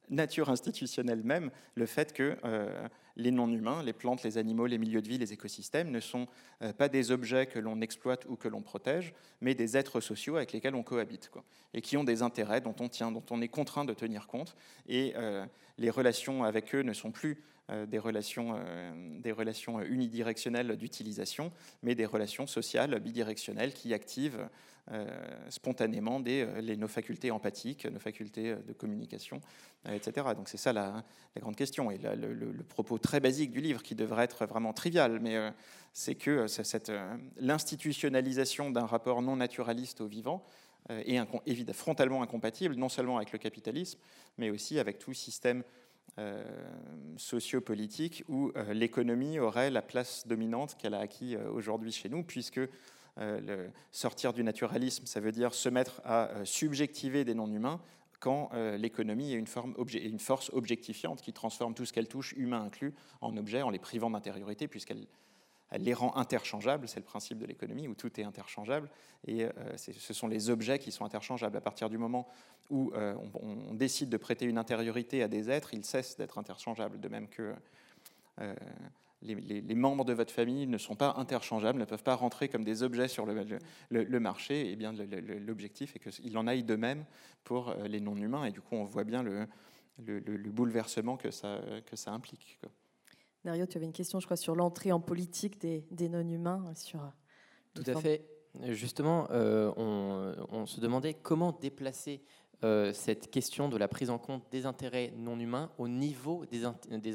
nature institutionnelle même le fait que euh, les non-humains, les plantes, les animaux, les milieux de vie, les écosystèmes ne sont euh, pas des objets que l'on exploite ou que l'on protège, mais des êtres sociaux avec lesquels on cohabite, et qui ont des intérêts dont on tient, dont on est contraint de tenir compte. Et euh, les relations avec eux ne sont plus euh, des, relations, des relations unidirectionnelles d'utilisation, mais des relations sociales bidirectionnelles qui activent spontanément des, les, nos facultés empathiques, nos facultés de communication, etc. Donc c'est ça la, grande question. Et le, propos très basique du livre, qui devrait être vraiment trivial, mais euh, c'est que euh, euh, l'institutionnalisation d'un rapport non naturaliste au vivant est évidemment frontalement incompatible, non seulement avec le capitalisme, mais aussi avec tout système sociopolitique où l'économie aurait la place dominante qu'elle a acquis aujourd'hui chez nous, puisque le sortir du naturalisme, ça veut dire se mettre à subjectiver des non-humains, quand euh, l'économie est une, forme une force objectifiante qui transforme tout ce qu'elle touche, humain inclus, en objet, en les privant d'intériorité, puisqu'elle elle les rend interchangeables, c'est le principe de l'économie, où tout est interchangeable, et euh, ce sont les objets qui sont interchangeables. À partir du moment où euh, on, décide de prêter une intériorité à des êtres, ils cessent d'être interchangeables, de même que les, membres de votre famille ne sont pas interchangeables, ne peuvent pas rentrer comme des objets sur le, marché, et eh bien l'objectif est qu'il en aille de même pour euh, les non-humains, et du coup on voit bien le, bouleversement que ça, que ça implique.
Dario, tu avais une question, je crois, sur l'entrée en politique des, non-humains. Sur
Tout à fait. Justement, euh, on, on, se demandait comment déplacer euh, cette question de la prise en compte des intérêts non humains au niveau des,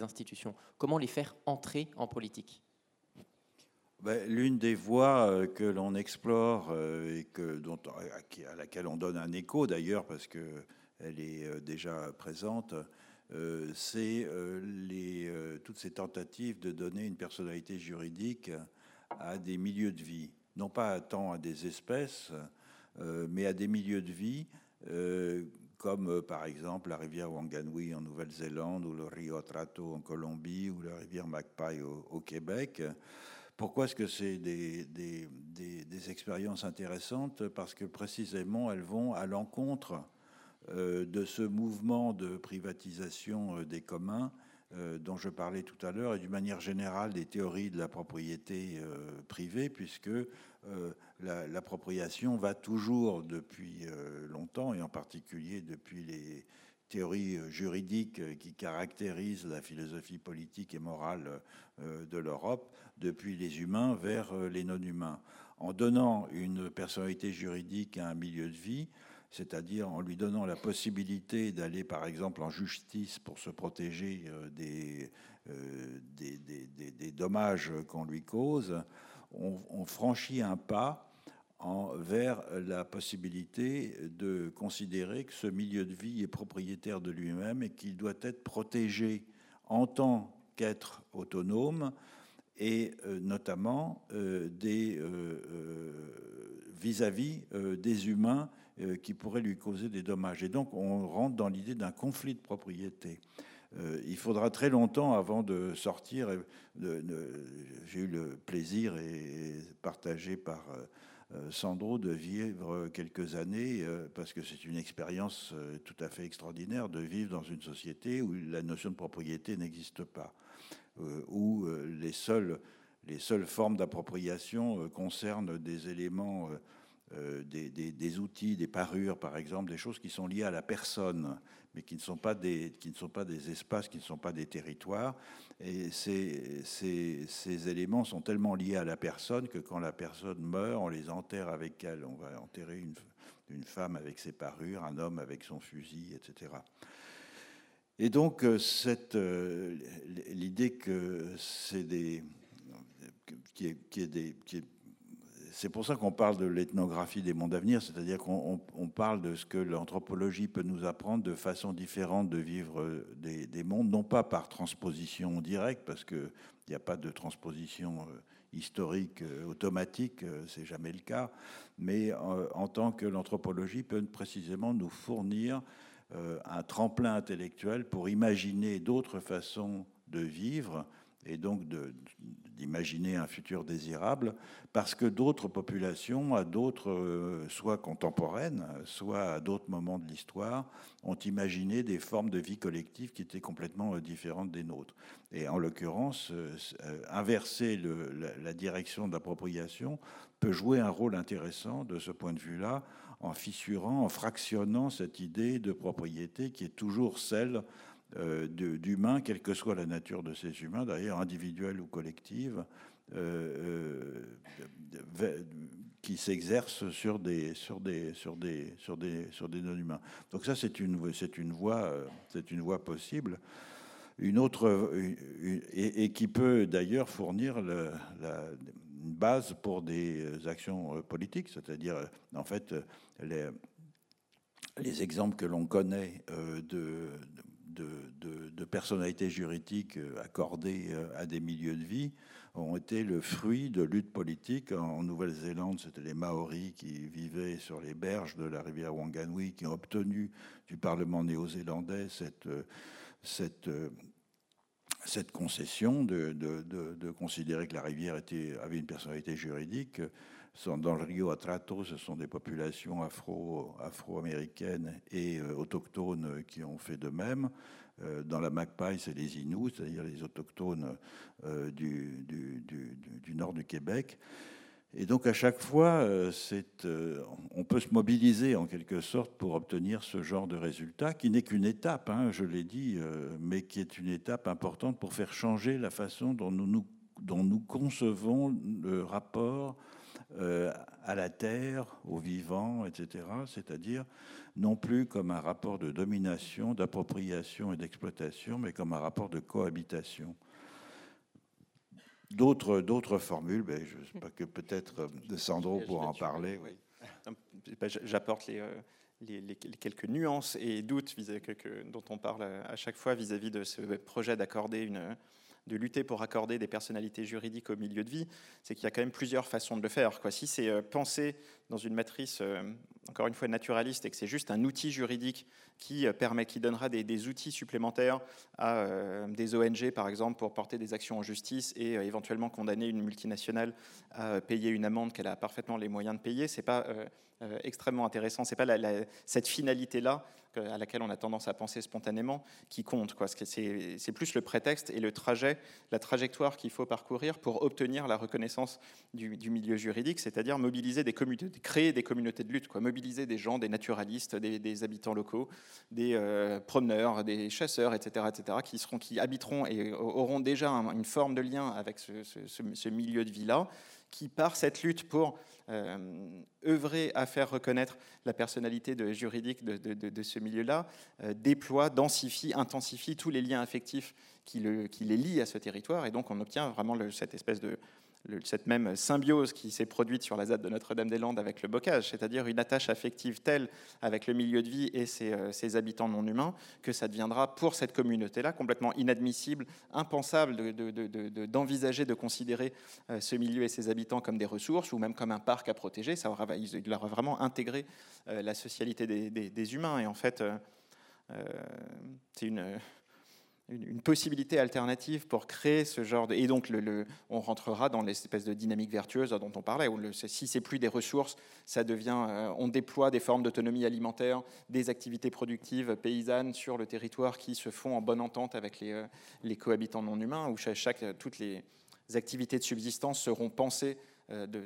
institutions. Comment les faire entrer en politique?
Ben, L'une des voies euh, que l'on explore euh, et à laquelle on donne un écho d'ailleurs parce qu'elle est déjà présente, c'est toutes ces tentatives de donner une personnalité juridique à des milieux de vie, non pas tant à des espèces, mais à des milieux de vie euh, comme euh, par exemple la rivière Wanganui en Nouvelle-Zélande, ou le Rio Trato en Colombie, ou la rivière Magpie au, Québec. Pourquoi est-ce que c'est des, expériences intéressantes? Parce que précisément, elles vont à l'encontre euh, de ce mouvement de privatisation des communs dont je parlais tout à l'heure, et d'une manière générale des théories de la propriété privée, puisque l'appropriation va toujours depuis euh, longtemps, et en particulier depuis les théories euh, juridiques qui caractérisent la philosophie politique et morale de l'Europe, depuis les humains vers les non-humains. En donnant une personnalité juridique à un milieu de vie, c'est-à-dire en lui donnant la possibilité d'aller par exemple en justice pour se protéger des, des dommages qu'on lui cause, on, franchit un pas en, vers la possibilité de considérer que ce milieu de vie est propriétaire de lui-même et qu'il doit être protégé en tant qu'être autonome et euh, notamment euh, des vis-à-vis -vis, des humains qui pourraient lui causer des dommages. Et donc on rentre dans l'idée d'un conflit de propriété. Euh, il faudra très longtemps avant de sortir. J'ai eu le plaisir et partagé par euh, Sandro de vivre quelques années, euh, parce que c'est une expérience tout à fait extraordinaire de vivre dans une société où la notion de propriété n'existe pas, où les seules, les seules formes d'appropriation concernent des éléments des, outils, des parures, par exemple, des choses qui sont liées à la personne, mais qui ne sont pas des, qui ne sont pas des espaces, qui ne sont pas des territoires. Et ces, ces, ces, éléments sont tellement liés à la personne que quand la personne meurt, on les enterre avec elle. On va enterrer une, une femme avec ses parures, un homme avec son fusil, etc. Et donc, euh, cette, euh, l'idée que c'est des, qui est des, qui est c'est pour ça qu'on parle de l'ethnographie des mondes à venir, c'est-à-dire qu'on parle de ce que l'anthropologie peut nous apprendre de façon différente de vivre des, mondes, non pas par transposition directe, parce qu'il n'y a pas de transposition euh, historique euh, automatique, euh, c'est jamais le cas, mais en tant que l'anthropologie peut précisément nous fournir un tremplin intellectuel pour imaginer d'autres façons de vivre et donc d'imaginer un futur désirable, parce que d'autres populations, à d'autres, euh, soit contemporaines, soit à d'autres moments de l'histoire, ont imaginé des formes de vie collective qui étaient complètement euh, différentes des nôtres. Et en l'occurrence, euh, inverser la, la, direction de l'appropriation peut jouer un rôle intéressant de ce point de vue-là, en fissurant, en fractionnant cette idée de propriété qui est toujours celle d'humains, quelle que soit la nature de ces humains, d'ailleurs individuels ou collective, euh, euh, qui s'exercent sur des, sur, des, sur, des, sur, des, sur des non-humains. Donc ça, c'est une, c'est une, voie, c'est une voie possible. Une autre, et, qui peut d'ailleurs fournir la, une base pour des actions politiques, c'est-à-dire, en fait, les, les exemples que l'on connaît de, personnalités juridiques euh, accordées euh, à des milieux de vie ont été le fruit de luttes politiques. En Nouvelle-Zélande, c'était les Maoris qui vivaient sur les berges de la rivière Wanganui, qui ont obtenu du Parlement néo-zélandais cette, euh, cette, concession de, de, considérer que la rivière avait une personnalité juridique. Dans le Rio Atrato, ce sont des populations afro, afro-américaines et euh, autochtones qui ont fait de même. Euh, dans la Magpie, c'est les Inuits, c'est-à-dire les autochtones euh, du, nord du Québec. Et donc à chaque fois, on peut se mobiliser en quelque sorte pour obtenir ce genre de résultat, qui n'est qu'une étape, hein, je l'ai dit, mais qui est une étape importante pour faire changer la façon dont nous concevons le rapport euh, à la terre, aux vivants, etc. C'est-à-dire non plus comme un rapport de domination, d'appropriation et d'exploitation, mais comme un rapport de cohabitation. D'autres, formules, ben, je sais pas que peut-être euh, Sandro pour en parler. Oui.
J'apporte euh, les, les, quelques nuances et doutes dont on parle à chaque fois vis-à-vis -vis de ce projet d'accorder une, de lutter pour accorder des personnalités juridiques au milieu de vie, c'est qu'il y a quand même plusieurs façons de le faire. Quoi. Si c'est euh, pensé dans une matrice, euh, encore une fois, naturaliste, et que c'est juste un outil juridique qui, euh, permet, qui donnera des, outils supplémentaires à des ONG, par exemple, pour porter des actions en justice et éventuellement condamner une multinationale à payer une amende qu'elle a parfaitement les moyens de payer, c'est pas extrêmement intéressant. C'est pas cette finalité-là à laquelle on a tendance à penser spontanément qui compte. C'est plus le prétexte et le trajet, la trajectoire qu'il faut parcourir pour obtenir la reconnaissance du, milieu juridique, c'est-à-dire mobiliser des communautés, créer des communautés de lutte, mobiliser des gens, des naturalistes, des, habitants locaux, des euh, promeneurs, des chasseurs, etc., etc., qui, seront, qui habiteront et auront déjà une forme de lien avec ce milieu de vie-là qui, par cette lutte pour euh, œuvrer à faire reconnaître la personnalité juridique de, ce milieu-là, euh, déploie, densifie, intensifie tous les liens affectifs qui, le, qui, les lient à ce territoire. Et donc on obtient vraiment cette espèce de, cette même symbiose qui s'est produite sur la ZAD de Notre-Dame-des-Landes avec le bocage, c'est-à-dire une attache affective telle avec le milieu de vie et ses, euh, habitants non humains que ça deviendra pour cette communauté-là complètement inadmissible, impensable d'envisager de, considérer euh, ce milieu et ses habitants comme des ressources ou même comme un parc à protéger. Ça aura, il aura vraiment intégré euh, la socialité des, humains et en fait c'est une une, possibilité alternative pour créer ce genre de... Et donc, le, on rentrera dans l'espèce de dynamique vertueuse dont on parlait, où le, si c'est plus des ressources, ça devient... Euh, on déploie des formes d'autonomie alimentaire, des activités productives paysannes sur le territoire qui se font en bonne entente avec les, euh, les cohabitants non humains, où chaque, toutes les activités de subsistance seront pensées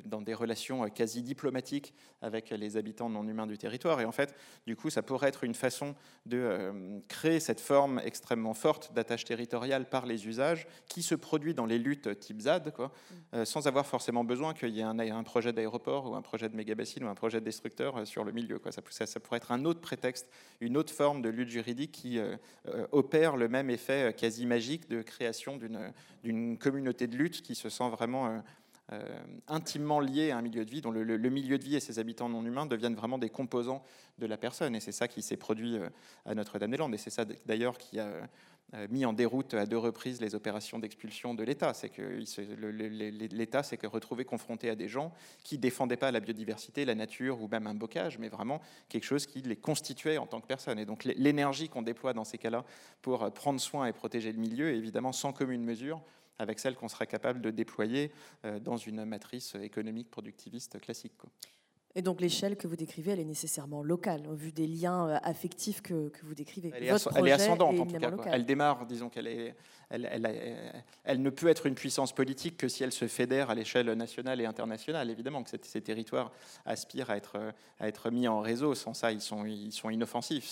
dans des relations quasi diplomatiques avec les habitants non humains du territoire. Et en fait, du coup, ça pourrait être une façon de créer cette forme extrêmement forte d'attache territoriale par les usages qui se produit dans les luttes type ZAD, quoi, mm. sans avoir forcément besoin qu'il y ait un, un projet d'aéroport ou un projet de méga-bassine ou un projet de destructeur sur le milieu. Quoi. Ça, ça, ça, pourrait être un autre prétexte, une autre forme de lutte juridique qui opère le même effet quasi magique de création d'une communauté de lutte qui se sent vraiment euh, euh, intimement liée à un milieu de vie, dont le, milieu de vie et ses habitants non humains deviennent vraiment des composants de la personne. Et c'est ça qui s'est produit euh, à Notre-Dame-des-Landes. Et c'est ça d'ailleurs qui a mis en déroute à deux reprises les opérations d'expulsion de l'État. C'est que l'État s'est retrouvé confronté à des gens qui défendaient pas la biodiversité, la nature ou même un bocage, mais vraiment quelque chose qui les constituait en tant que personne. Et donc l'énergie qu'on déploie dans ces cas-là pour prendre soin et protéger le milieu est évidemment sans commune mesure avec celle qu'on serait capable de déployer euh, dans une matrice économique productiviste classique.
Et donc l'échelle que vous décrivez, elle est nécessairement locale, au vu des liens euh, affectifs que, que vous décrivez.
Elle est, elle est ascendante en tout cas. Elle démarre, disons qu'elle est, elle, elle, elle, ne peut être une puissance politique que si elle se fédère à l'échelle nationale et internationale. Évidemment que ces territoires aspirent à être, à être mis en réseau. Sans ça, ils sont, ils sont inoffensifs.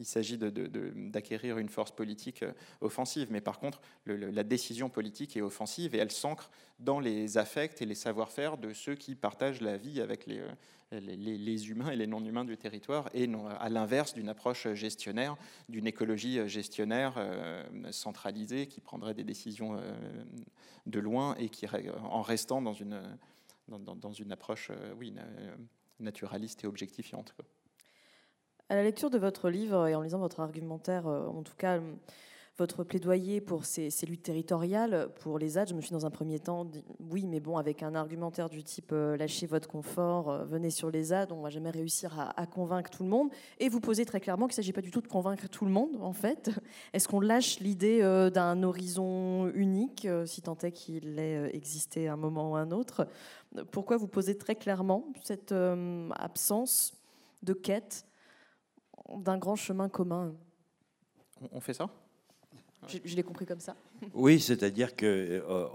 Il s'agit d'acquérir une force politique euh, offensive. Mais par contre, la décision politique est offensive et elle s'ancre dans les affects et les savoir-faire de ceux qui partagent la vie avec les, euh, humains et les non-humains du territoire, et à l'inverse d'une approche gestionnaire, d'une écologie gestionnaire euh, centralisée qui prendrait des décisions de loin et qui, en restant dans une, dans, une approche oui, naturaliste et objectifiante.
À la lecture de votre livre et en lisant votre argumentaire, euh, en tout cas votre plaidoyer pour ces, luttes territoriales, pour les ZAD, je me suis dans un premier temps dit oui, mais bon, avec un argumentaire du type euh, lâchez votre confort, euh, venez sur les ZAD, on ne va jamais réussir à, convaincre tout le monde. Et vous posez très clairement qu'il ne s'agit pas du tout de convaincre tout le monde, en fait. Est-ce qu'on lâche l'idée d'un horizon unique, si tant est qu'il ait existé à un moment ou un autre? Pourquoi vous posez très clairement cette absence de quête d'un grand chemin commun.
On fait ça?
Je, l'ai compris comme ça.
Oui, c'est-à-dire qu'on euh,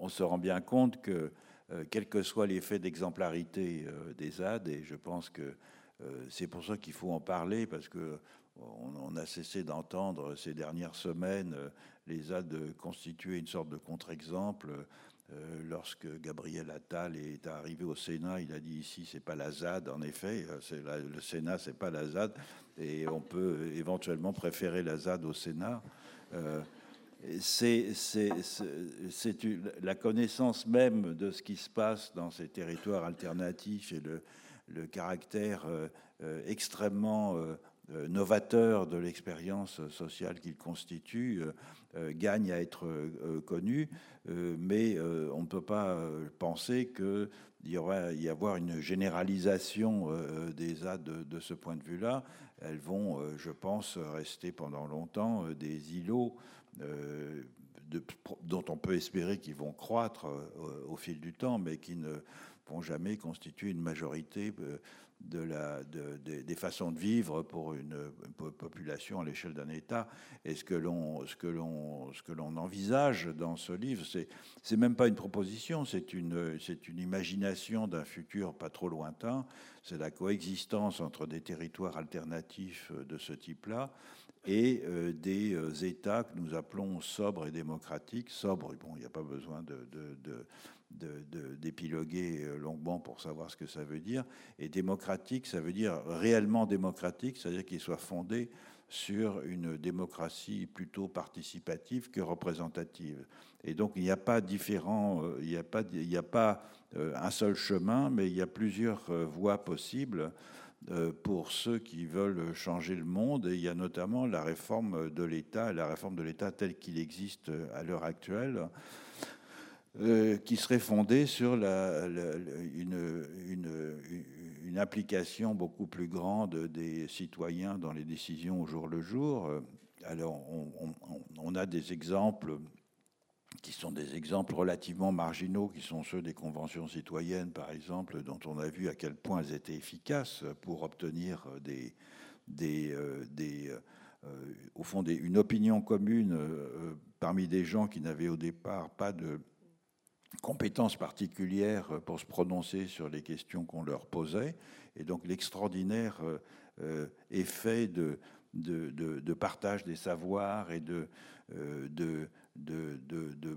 on, se rend bien compte que, euh, quel que soit l'effet d'exemplarité euh, des ZAD, et je pense que c'est pour ça qu'il faut en parler, parce que on, a cessé d'entendre ces dernières semaines les ZAD constituer une sorte de contre-exemple euh, lorsque Gabriel Attal est arrivé au Sénat, il a dit ici c'est pas la ZAD. En effet, euh, le Sénat c'est pas la ZAD, et on peut éventuellement préférer la ZAD au Sénat. Euh, c'est la connaissance même de ce qui se passe dans ces territoires alternatifs et le, le caractère extrêmement novateur de l'expérience sociale qu'il constitue euh, gagne à être euh, connu, euh, mais on ne peut pas penser qu'il y aura y avoir une généralisation des ZAD de, ce point de vue-là. Elles vont, je pense, rester pendant longtemps des îlots dont on peut espérer qu'ils vont croître au fil du temps, mais qui ne vont jamais constituer une majorité des façons de vivre pour une, population à l'échelle d'un État. Et ce que l'on ce que l'on ce que l'on envisage dans ce livre, c'est c'est même pas une proposition, c'est une c'est une imagination d'un futur pas trop lointain. C'est la coexistence entre des territoires alternatifs de ce type-là et euh, des euh, États que nous appelons sobres et démocratiques. Sobres, bon, il n'y a pas besoin de, de d'épiloguer euh, longuement pour savoir ce que ça veut dire. Et démocratique, ça veut dire réellement démocratique, c'est-à-dire qu'il soit fondé sur une démocratie plutôt participative que représentative. Et donc il n'y a pas différent, euh, il n'y a pas, il a pas euh, un seul chemin, mais il y a plusieurs voies possibles pour ceux qui veulent changer le monde. Et il y a notamment la réforme de l'État, la réforme de l'État tel qu'il existe à l'heure actuelle. Euh, qui serait fondée sur une, une, implication beaucoup plus grande des citoyens dans les décisions au jour le jour. Alors, on, a des exemples qui sont des exemples relativement marginaux, qui sont ceux des conventions citoyennes, par exemple, dont on a vu à quel point elles étaient efficaces pour obtenir euh, euh, au fond, une opinion commune parmi des gens qui n'avaient au départ pas de compétences particulières pour se prononcer sur les questions qu'on leur posait. Et donc l'extraordinaire effet de, partage des savoirs et de, de,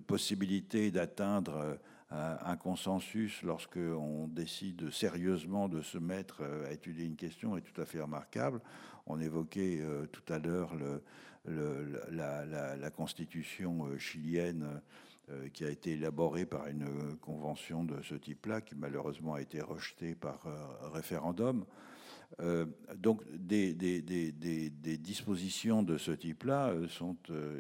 possibilité d'atteindre un consensus lorsqu'on décide sérieusement de se mettre à étudier une question est tout à fait remarquable. On évoquait tout à l'heure la, constitution euh, chilienne euh, qui a été élaborée par une convention de ce type-là, qui malheureusement a été rejetée par euh, référendum. donc des, des, dispositions de ce type-là sont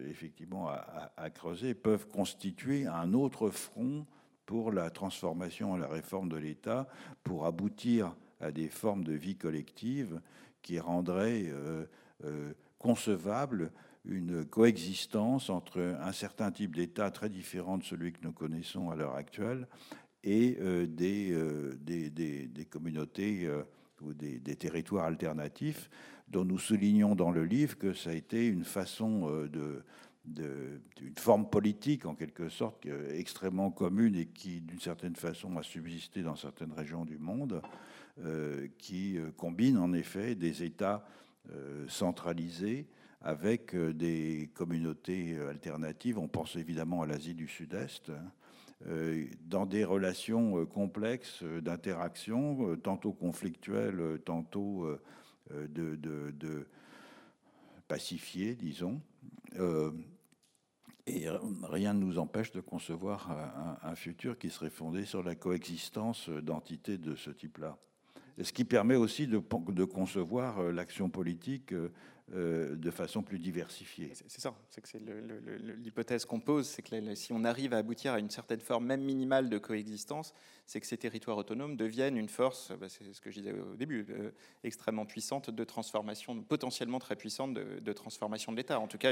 effectivement à, creuser, peuvent constituer un autre front pour la transformation et la réforme de l'État, pour aboutir à des formes de vie collective qui rendraient concevable une coexistence entre un certain type d'État très différent de celui que nous connaissons à l'heure actuelle et euh, euh, des, communautés euh, ou des, territoires alternatifs dont nous soulignons dans le livre que ça a été une façon de, une forme politique en quelque sorte extrêmement commune et qui d'une certaine façon a subsisté dans certaines régions du monde, qui combine en effet des États euh, centralisé avec euh, des communautés euh, alternatives. On pense évidemment à l'Asie du Sud-Est, hein. dans des relations complexes d'interaction, tantôt conflictuelles, tantôt pacifiées, disons. Et rien ne nous empêche de concevoir un, futur qui serait fondé sur la coexistence d'entités de ce type-là ce qui permet aussi de, concevoir euh, l'action politique euh, euh, de façon plus diversifiée.
C'est ça, c'est que c'est l'hypothèse qu'on pose, c'est que si on arrive à aboutir à une certaine forme même minimale de coexistence, c'est que ces territoires autonomes deviennent une force, bah, c'est ce que je disais au début, extrêmement puissante de transformation, potentiellement très puissante de, transformation de l'État. En tout cas,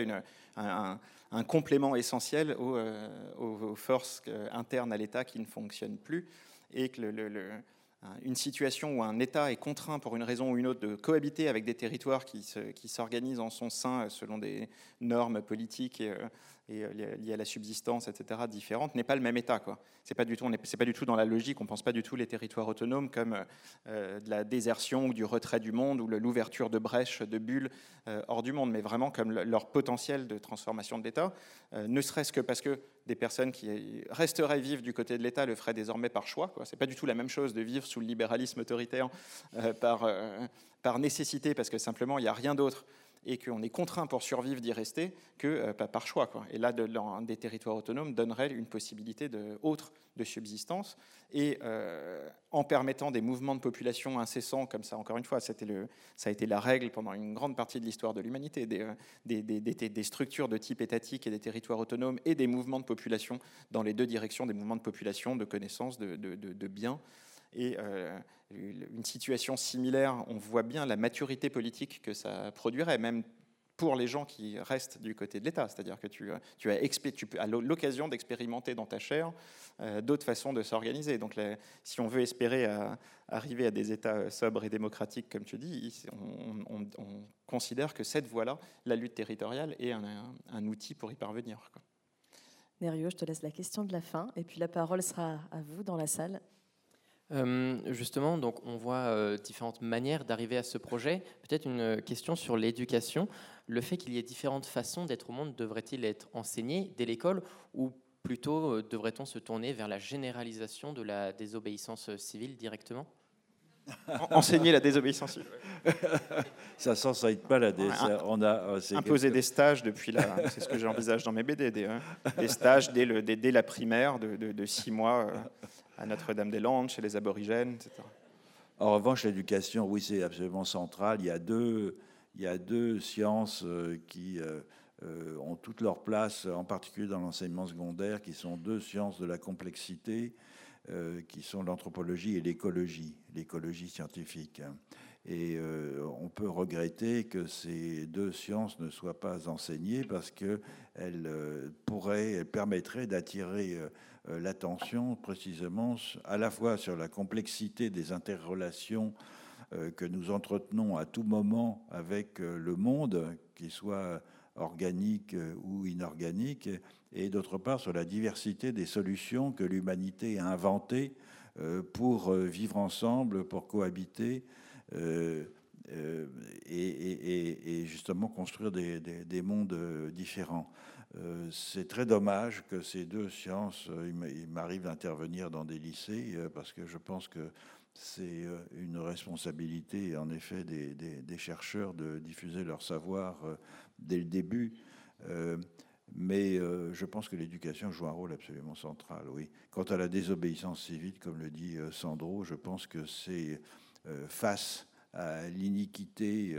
un, complément essentiel aux forces internes à l'État qui ne fonctionnent plus et que le, une situation où un État est contraint pour une raison ou une autre de cohabiter avec des territoires qui s'organisent en son sein selon des normes politiques euh, et euh, liées à la subsistance, etc., différentes, n'est pas le même État. Quoi. C'est pas du tout, pas du tout dans la logique. On pense pas du tout les territoires autonomes comme euh, de la désertion ou du retrait du monde ou l'ouverture de brèches, de bulles hors du monde, mais vraiment comme leur potentiel de transformation de l'État, ne serait-ce que parce que des personnes qui resteraient vives du côté de l'État le feraient désormais par choix. Ce n'est pas du tout la même chose de vivre sous le libéralisme autoritaire par, par nécessité, parce que simplement il n'y a rien d'autre et qu'on est contraint pour survivre d'y rester que euh, par choix. Et là, de, des territoires autonomes donnerait une possibilité de, autre de subsistance, et euh, en permettant des mouvements de population incessants, comme ça, encore une fois, le, ça a été la règle pendant une grande partie de l'histoire de l'humanité, des, euh, des, structures de type étatique et des territoires autonomes, et des mouvements de population dans les deux directions, des mouvements de population, de connaissances, de biens. Et euh, une situation similaire, on voit bien la maturité politique que ça produirait, même pour les gens qui restent du côté de l'État. C'est-à-dire que tu, tu as l'occasion d'expérimenter dans ta chair euh, d'autres façons de s'organiser. Donc si on veut espérer arriver à des États sobres et démocratiques, comme tu dis, on, considère que cette voie-là, la lutte territoriale, est un, outil pour y parvenir. Quoi.
je te laisse la question de la fin, et puis la parole sera à vous dans la salle.
Euh, justement, donc on voit euh, différentes manières d'arriver à ce projet. Peut-être une question sur l'éducation. Le fait qu'il y ait différentes façons d'être au monde, devrait-il être enseigné dès l'école ou plutôt euh, devrait-on se tourner vers la généralisation de la désobéissance civile directement?
Enseigner la désobéissance civile.
Ça ne pas la désobéissance.
On a imposé des stages depuis la. C'est ce que j'envisage dans mes BD, des, stages dès, le, dès, la primaire de, de six mois à Notre-Dame-des-Landes, chez les aborigènes, etc.
En revanche, l'éducation, oui, c'est absolument central. Il y a deux, il y a deux sciences euh, qui euh, euh, ont toute leur place, en particulier dans l'enseignement secondaire, qui sont deux sciences de la complexité, qui sont l'anthropologie et l'écologie, l'écologie scientifique. Et on peut regretter que ces deux sciences ne soient pas enseignées parce qu'elles pourraient, elles permettraient d'attirer euh, l'attention précisément à la fois sur la complexité des interrelations euh, que nous entretenons à tout moment avec euh, le monde, qu'il soit organiques ou inorganiques, et d'autre part sur la diversité des solutions que l'humanité a inventées pour vivre ensemble, pour cohabiter. Et, justement construire des mondes différents. Euh, c'est très dommage que ces deux sciences, euh, il m'arrive d'intervenir dans des lycées euh, parce que je pense que c'est une responsabilité, en effet, des, chercheurs de diffuser leur savoir dès le début. mais je pense que l'éducation joue un rôle absolument central, oui. Quant à la désobéissance civile, comme le dit Sandro, je pense que c'est face à l'iniquité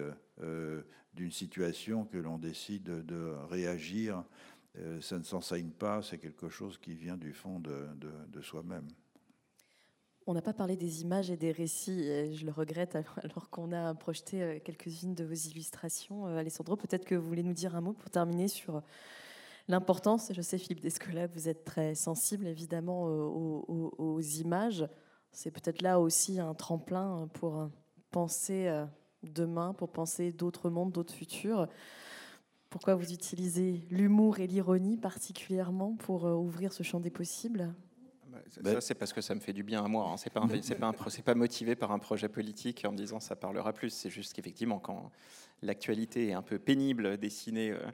d'une situation que l'on décide de réagir. Euh, ça ne s'enseigne pas, c'est quelque chose qui vient du fond de, soi-même.
On n'a pas parlé des images et des récits, et je le regrette alors qu'on a projeté euh, quelques-unes de vos illustrations. Euh, Alessandro, peut-être que vous voulez nous dire un mot pour terminer sur l'importance. Je sais, Philippe Descola, vous êtes très sensible évidemment aux, aux images. C'est peut-être là aussi un tremplin pour penser demain, pour penser d'autres mondes, d'autres futurs. Pourquoi vous utilisez l'humour et l'ironie particulièrement pour euh, ouvrir ce champ des possibles?
Bah, ça, c'est parce que ça me fait du bien à moi. Hein. C'est pas, c'est pas, pas, motivé par un projet politique en me disant ça parlera plus. C'est juste qu'effectivement, quand l'actualité est un peu pénible, dessinée euh, euh,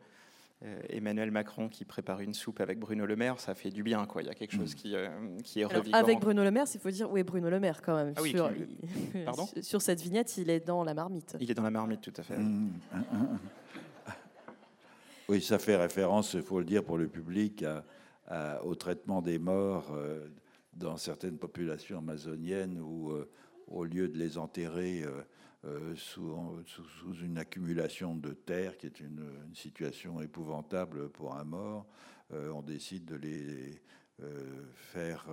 Emmanuel Macron qui prépare une soupe avec Bruno Le Maire, ça fait du bien. Quoi. Il y a quelque chose mm. qui, euh, qui est revigorant.
Avec Bruno Le Maire, il faut dire où est Bruno Le Maire quand même. Ah sur, Pardon? sur cette vignette, il est dans la marmite.
Il est dans la marmite, tout à fait. Mm.
Oui, ça fait référence, il faut le dire pour le public, au traitement des morts euh, dans certaines populations amazoniennes où, au lieu de les enterrer euh, sous, une accumulation de terre, qui est une, situation épouvantable pour un mort, euh, on décide de les euh, faire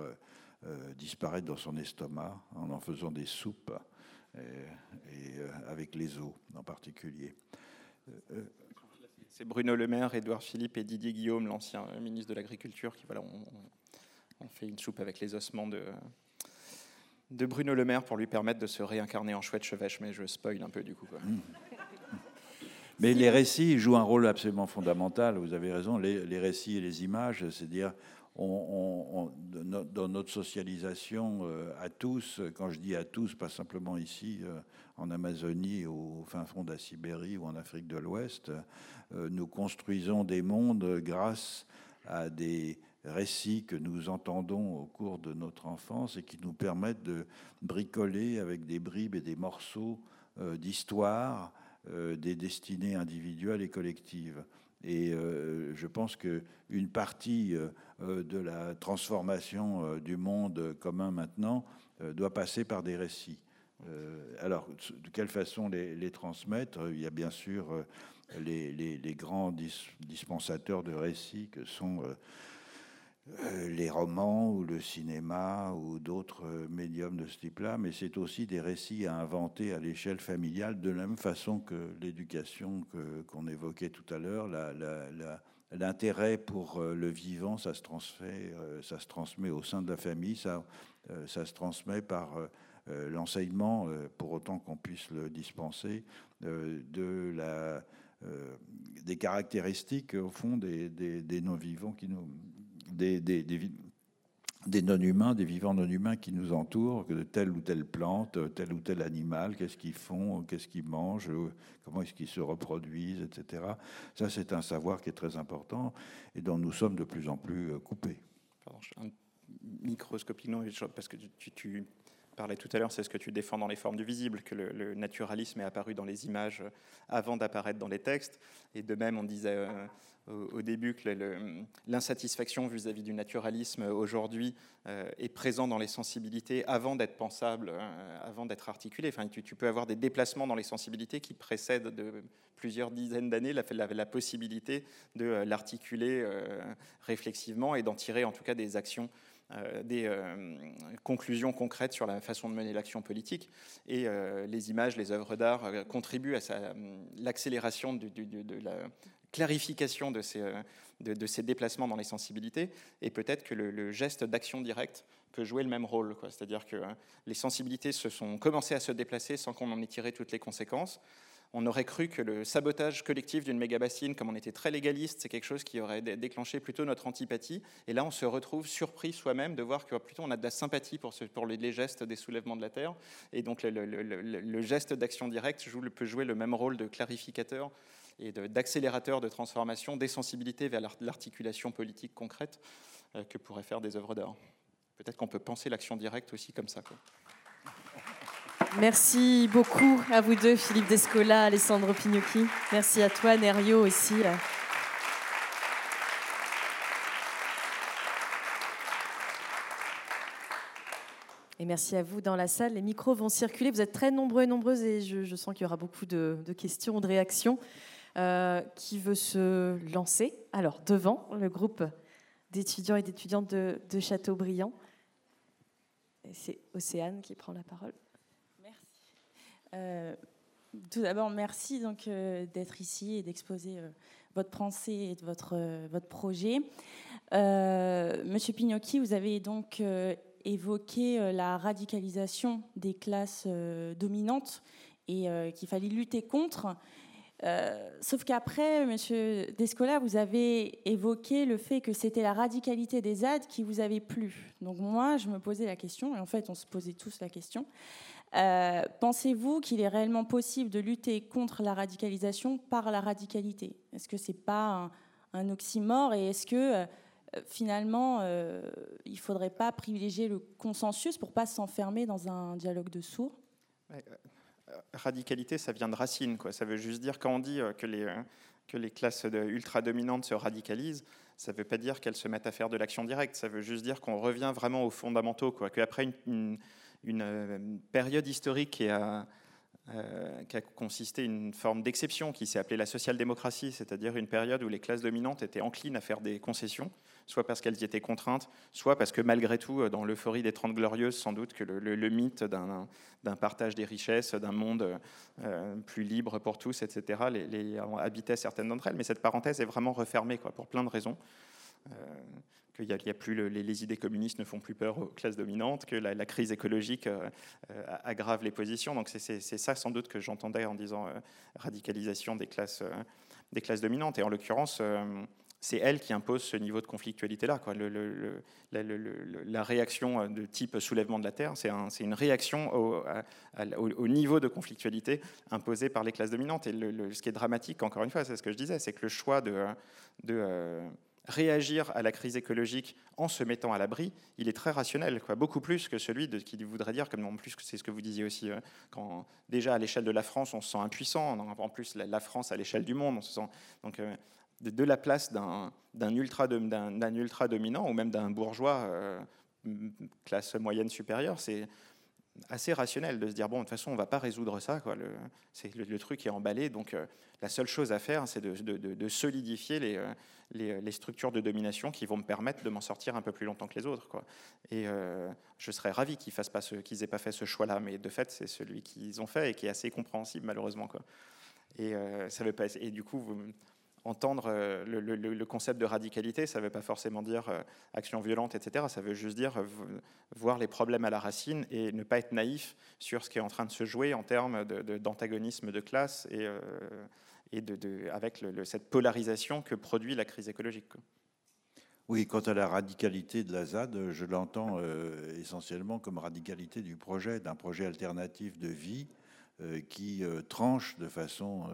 disparaître dans son estomac en en faisant des soupes, et, avec les os en particulier.
C'est Bruno Le Maire, Édouard Philippe et Didier Guillaume, l'ancien ministre de l'Agriculture, qui voilà, ont fait une soupe avec les ossements de, de Bruno Le Maire pour lui permettre de se réincarner en chouette chevêche, mais je spoil un peu du coup. Mmh.
Mais les récits jouent un rôle absolument fondamental, vous avez raison, les, récits et les images, c'est-à-dire dans notre socialisation euh, à tous, quand je dis à tous, pas simplement ici euh, en Amazonie, au fin fond de la Sibérie ou en Afrique de l'Ouest, euh, nous construisons des mondes grâce à des récits que nous entendons au cours de notre enfance et qui nous permettent de bricoler avec des bribes et des morceaux euh, d'histoire euh, des destinées individuelles et collectives. Et euh, je pense qu'une partie de la transformation du monde commun maintenant doit passer par des récits. alors, de quelle façon les, transmettre? Il y a bien sûr les, grands dispensateurs de récits que sont les romans ou le cinéma ou d'autres euh, médiums de ce type-là, mais c'est aussi des récits à inventer à l'échelle familiale, de la même façon que l'éducation qu'on évoquait tout à l'heure. L'intérêt pour euh, le vivant, ça se, transmet, ça se transmet au sein de la famille, ça, ça se transmet par l'enseignement, pour autant qu'on puisse le dispenser, de la, des caractéristiques, au fond, des, des non-vivants qui nous, des, non-humains, des vivants non-humains qui nous entourent, que de telle ou telle plante, tel ou tel animal, qu'est-ce qu'ils font, qu'est-ce qu'ils mangent, comment est-ce qu'ils se reproduisent, etc. Ça, c'est un savoir qui est très important et dont nous sommes de plus en plus euh, coupés.
Pardon, parce que tu parlais tout à l'heure, c'est ce que tu défends dans les formes du visible, que le, naturalisme est apparu dans les images avant d'apparaître dans les textes. Et de même, on disait euh, au, début que l'insatisfaction vis-à-vis du naturalisme aujourd'hui euh, est présent dans les sensibilités avant d'être pensable, euh, avant d'être articulé. Enfin, tu, peux avoir des déplacements dans les sensibilités qui précèdent de plusieurs dizaines d'années la, la, la, possibilité de l'articuler réflexivement et d'en tirer en tout cas des actions des conclusions concrètes sur la façon de mener l'action politique. Et les images, les œuvres d'art contribuent à l'accélération de, la clarification de ces, euh, déplacements dans les sensibilités, et peut-être que le, geste d'action directe peut jouer le même rôle. C'est-à-dire que euh, les sensibilités se sont commencées à se déplacer sans qu'on en ait tiré toutes les conséquences. On aurait cru que le sabotage collectif d'une méga-bassine, comme on était très légaliste, c'est quelque chose qui aurait déclenché plutôt notre antipathie. Et là, on se retrouve surpris soi-même de voir que plutôt on a de la sympathie pour, les, gestes des soulèvements de la Terre. Et donc le, geste d'action directe peut jouer le même rôle de clarificateur et d'accélérateur de, transformation, des sensibilités vers l'articulation politique concrète euh, que pourraient faire des œuvres d'art. Peut-être qu'on peut penser l'action directe aussi comme ça.
Merci beaucoup à vous deux, Philippe Descola, Alessandro Pignocchi. Merci à toi, Nerio aussi. Et merci à vous dans la salle. Les micros vont circuler. Vous êtes très nombreux et nombreuses et je, sens qu'il y aura beaucoup de, questions, de réactions. Euh, qui veut se lancer? Alors, devant le groupe d'étudiants et d'étudiantes de, de Châteaubriand. C'est Océane qui prend la parole.
Euh, tout d'abord, merci donc euh, d'être ici et d'exposer euh, votre pensée et votre, votre projet. Monsieur Pignocchi, vous avez donc évoqué la radicalisation des classes dominantes et qu'il fallait lutter contre. sauf qu'après, Monsieur Descola, vous avez évoqué le fait que c'était la radicalité des ZAD qui vous avait plu. Donc moi, je me posais la question, et en fait, on se posait tous la question. Euh, pensez-vous qu'il est réellement possible de lutter contre la radicalisation par la radicalité? Est-ce que ce n'est pas un, oxymore et est-ce que euh, finalement euh, il ne faudrait pas privilégier le consensus pour pas s'enfermer dans un dialogue de sourds?
Radicalité, ça vient de racine. Quoi. Ça veut juste dire quand on dit que les, classes ultra-dominantes se radicalisent, ça ne veut pas dire qu'elles se mettent à faire de l'action directe. Ça veut juste dire qu'on revient vraiment aux fondamentaux. Qu'après une euh, période historique qui a, euh, qui consisté une forme d'exception qui s'est appelée la social-démocratie, c'est-à-dire une période où les classes dominantes étaient enclines à faire des concessions, soit parce qu'elles y étaient contraintes, soit parce que malgré tout, euh, dans l'euphorie des Trente Glorieuses, sans doute que le, mythe d'un partage des richesses, d'un monde plus libre pour tous, etc., les, habitaient certaines d'entre elles. Mais cette parenthèse est vraiment refermée pour plein de raisons qu'il y, a plus les, idées communistes ne font plus peur aux classes dominantes, que la, crise écologique euh, euh, aggrave les positions. Donc c'est ça sans doute que j'entendais en disant euh, radicalisation des classes, des classes dominantes. Et en l'occurrence, c'est elle qui impose ce niveau de conflictualité-là. La réaction de type soulèvement de la Terre, c'est un, une réaction au, au, niveau de conflictualité imposé par les classes dominantes. Et ce qui est dramatique, encore une fois, c'est ce que je disais, c'est que le choix de réagir à la crise écologique en se mettant à l'abri, il est très rationnel, quoi. beaucoup plus que celui de, qui voudrait dire, comme en plus c'est ce que vous disiez aussi, euh, quand déjà à l'échelle de la France on se sent impuissant, en plus la, France à l'échelle du monde, on se sent donc euh, de, la place d'un ultra, d'un ultra dominant ou même d'un bourgeois euh, classe moyenne supérieure, c'est assez rationnel de se dire bon de toute façon on va pas résoudre ça quoi le, truc est emballé donc euh, la seule chose à faire c'est de, de, de solidifier les, les, les, structures de domination qui vont me permettre de m'en sortir un peu plus longtemps que les autres quoi et euh, je serais ravi qu'ils fassent pas pas fait ce choix là mais de fait c'est celui qu'ils ont fait et qui est assez compréhensible malheureusement quoi et ça veut pas et du coup entendre euh, le, concept de radicalité, ça ne veut pas forcément dire euh, action violente, etc. Ça veut juste dire euh, voir les problèmes à la racine et ne pas être naïf sur ce qui est en train de se jouer en termes d'antagonisme de, classe et, et de, avec cette polarisation que produit la crise écologique.
Oui, quant à la radicalité de la ZAD, je l'entends essentiellement comme radicalité du projet, d'un projet alternatif de vie qui tranche de façon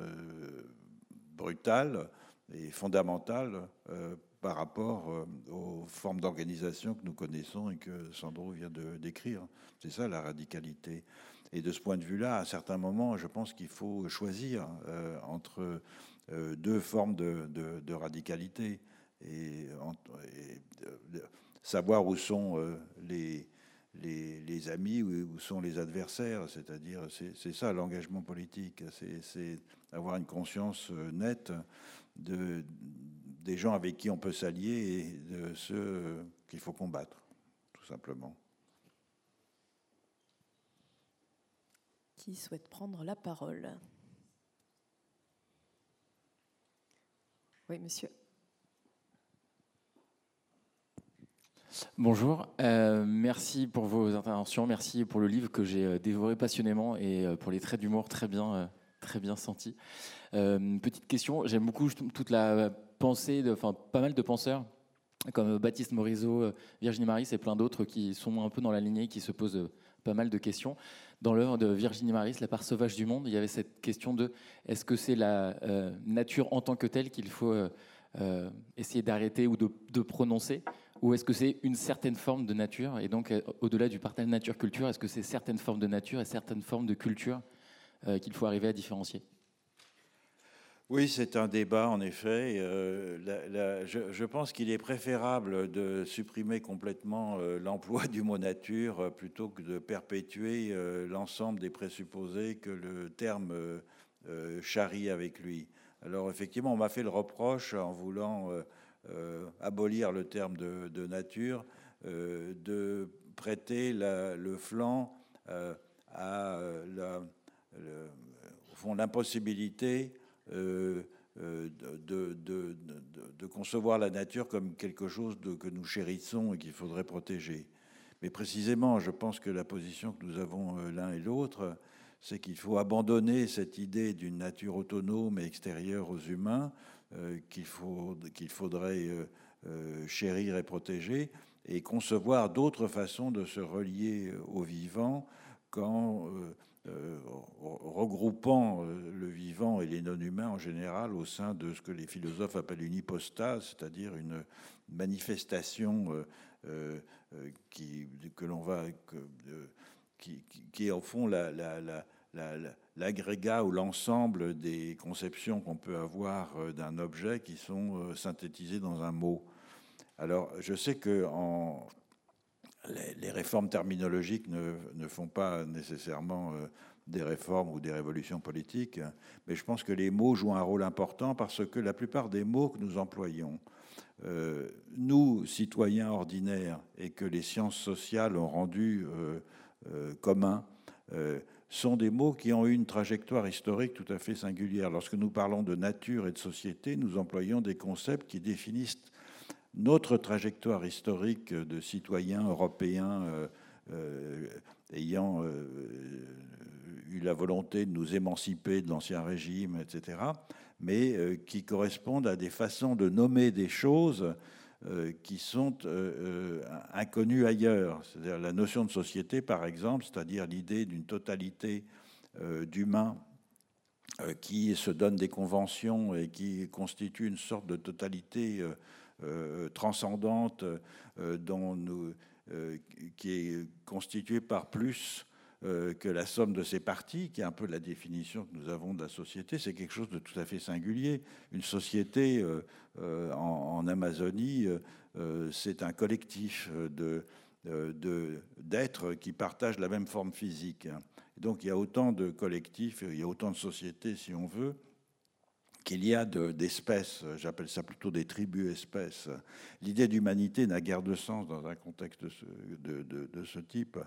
brutale et fondamentale euh, par rapport euh, aux formes d'organisation que nous connaissons et que Sandro vient de décrire. C'est ça la radicalité. Et de ce point de vue-là, à certains moments, je pense qu'il faut choisir euh, entre deux formes de, radicalité et, savoir où sont les, les, amis, où sont les adversaires. C'est-à-dire, c'est ça l'engagement politique, c'est avoir une conscience nette de, des gens avec qui on peut s'allier et de ceux qu'il faut combattre, tout simplement.
Qui souhaite prendre la parole Oui, monsieur.
Bonjour, euh, merci pour vos interventions, merci pour le livre que j'ai euh, dévoré passionnément et euh, pour les traits d'humour très bien très bien senti. petite question, j'aime beaucoup toute la pensée, de, enfin pas mal de penseurs comme Baptiste Morisot, Virginie Maris et plein d'autres qui sont un peu dans la lignée, qui se posent pas mal de questions. Dans l'œuvre de Virginie Maris, La part sauvage du monde, il y avait cette question de est-ce que c'est la nature en tant que telle qu'il faut essayer d'arrêter ou de, prononcer ou est-ce que c'est une certaine forme de nature Et donc, euh, au-delà du partage nature-culture, est-ce que c'est certaines formes de nature et certaines formes de culture euh, qu'il faut arriver à différencier?
Oui, c'est un débat en effet. Euh, je, pense qu'il est préférable de supprimer complètement l'emploi du mot nature plutôt que de perpétuer l'ensemble des présupposés que le terme charrie avec lui. Alors effectivement, on m'a fait le reproche en voulant euh, abolir le terme de, nature, euh, de prêter le flanc euh, à la, l'impossibilité de, de, concevoir la nature comme quelque chose que nous chérissons et qu'il faudrait protéger. Mais précisément, je pense que la position que nous avons l'un et l'autre, c'est qu'il faut abandonner cette idée d'une nature autonome et extérieure aux humains euh, qu'il faut, qu'il faudrait euh, euh, chérir et protéger, et concevoir d'autres façons de se relier au vivant qu'en regroupant le vivant et les non-humains en général au sein de ce que les philosophes appellent une hypostase, c'est-à-dire une manifestation qui, que l'on va, qui, qui, est au fond la, la, la, l'agrégat ou l'ensemble des conceptions qu'on peut avoir euh, d'un objet qui sont euh, synthétisées dans un mot. Alors, je sais que en, les, réformes terminologiques ne, font pas nécessairement euh, des réformes ou des révolutions politiques, mais je pense que les mots jouent un rôle important parce que la plupart des mots que nous employons, nous, citoyens ordinaires, et que les sciences sociales ont rendu communs, sont des mots qui ont eu une trajectoire historique tout à fait singulière. Lorsque nous parlons de nature et de société, nous employons des concepts qui définissent notre trajectoire historique de citoyens européens euh, euh, ayant euh, eu la volonté de nous émanciper de l'ancien régime, etc., mais qui correspondent à des façons de nommer des choses qui sont inconnus ailleurs. C'est-à-dire la notion de société, par exemple, c'est-à-dire l'idée d'une totalité d'humains qui se donnent des conventions et qui constituent une sorte de totalité transcendante dont nous, qui est constituée par plus euh, que la somme de ces parties, qui est un peu la définition que nous avons de la société, c'est quelque chose de tout à fait singulier. Une société euh, euh, en, Amazonie, c'est un collectif d'êtres qui partagent la même forme physique. Donc il y a autant de collectifs, il y a autant de sociétés, si on veut, qu'il y a d'espèces, j'appelle ça plutôt des tribus-espèces. L'idée d'humanité n'a guère de sens dans un contexte de, de ce type.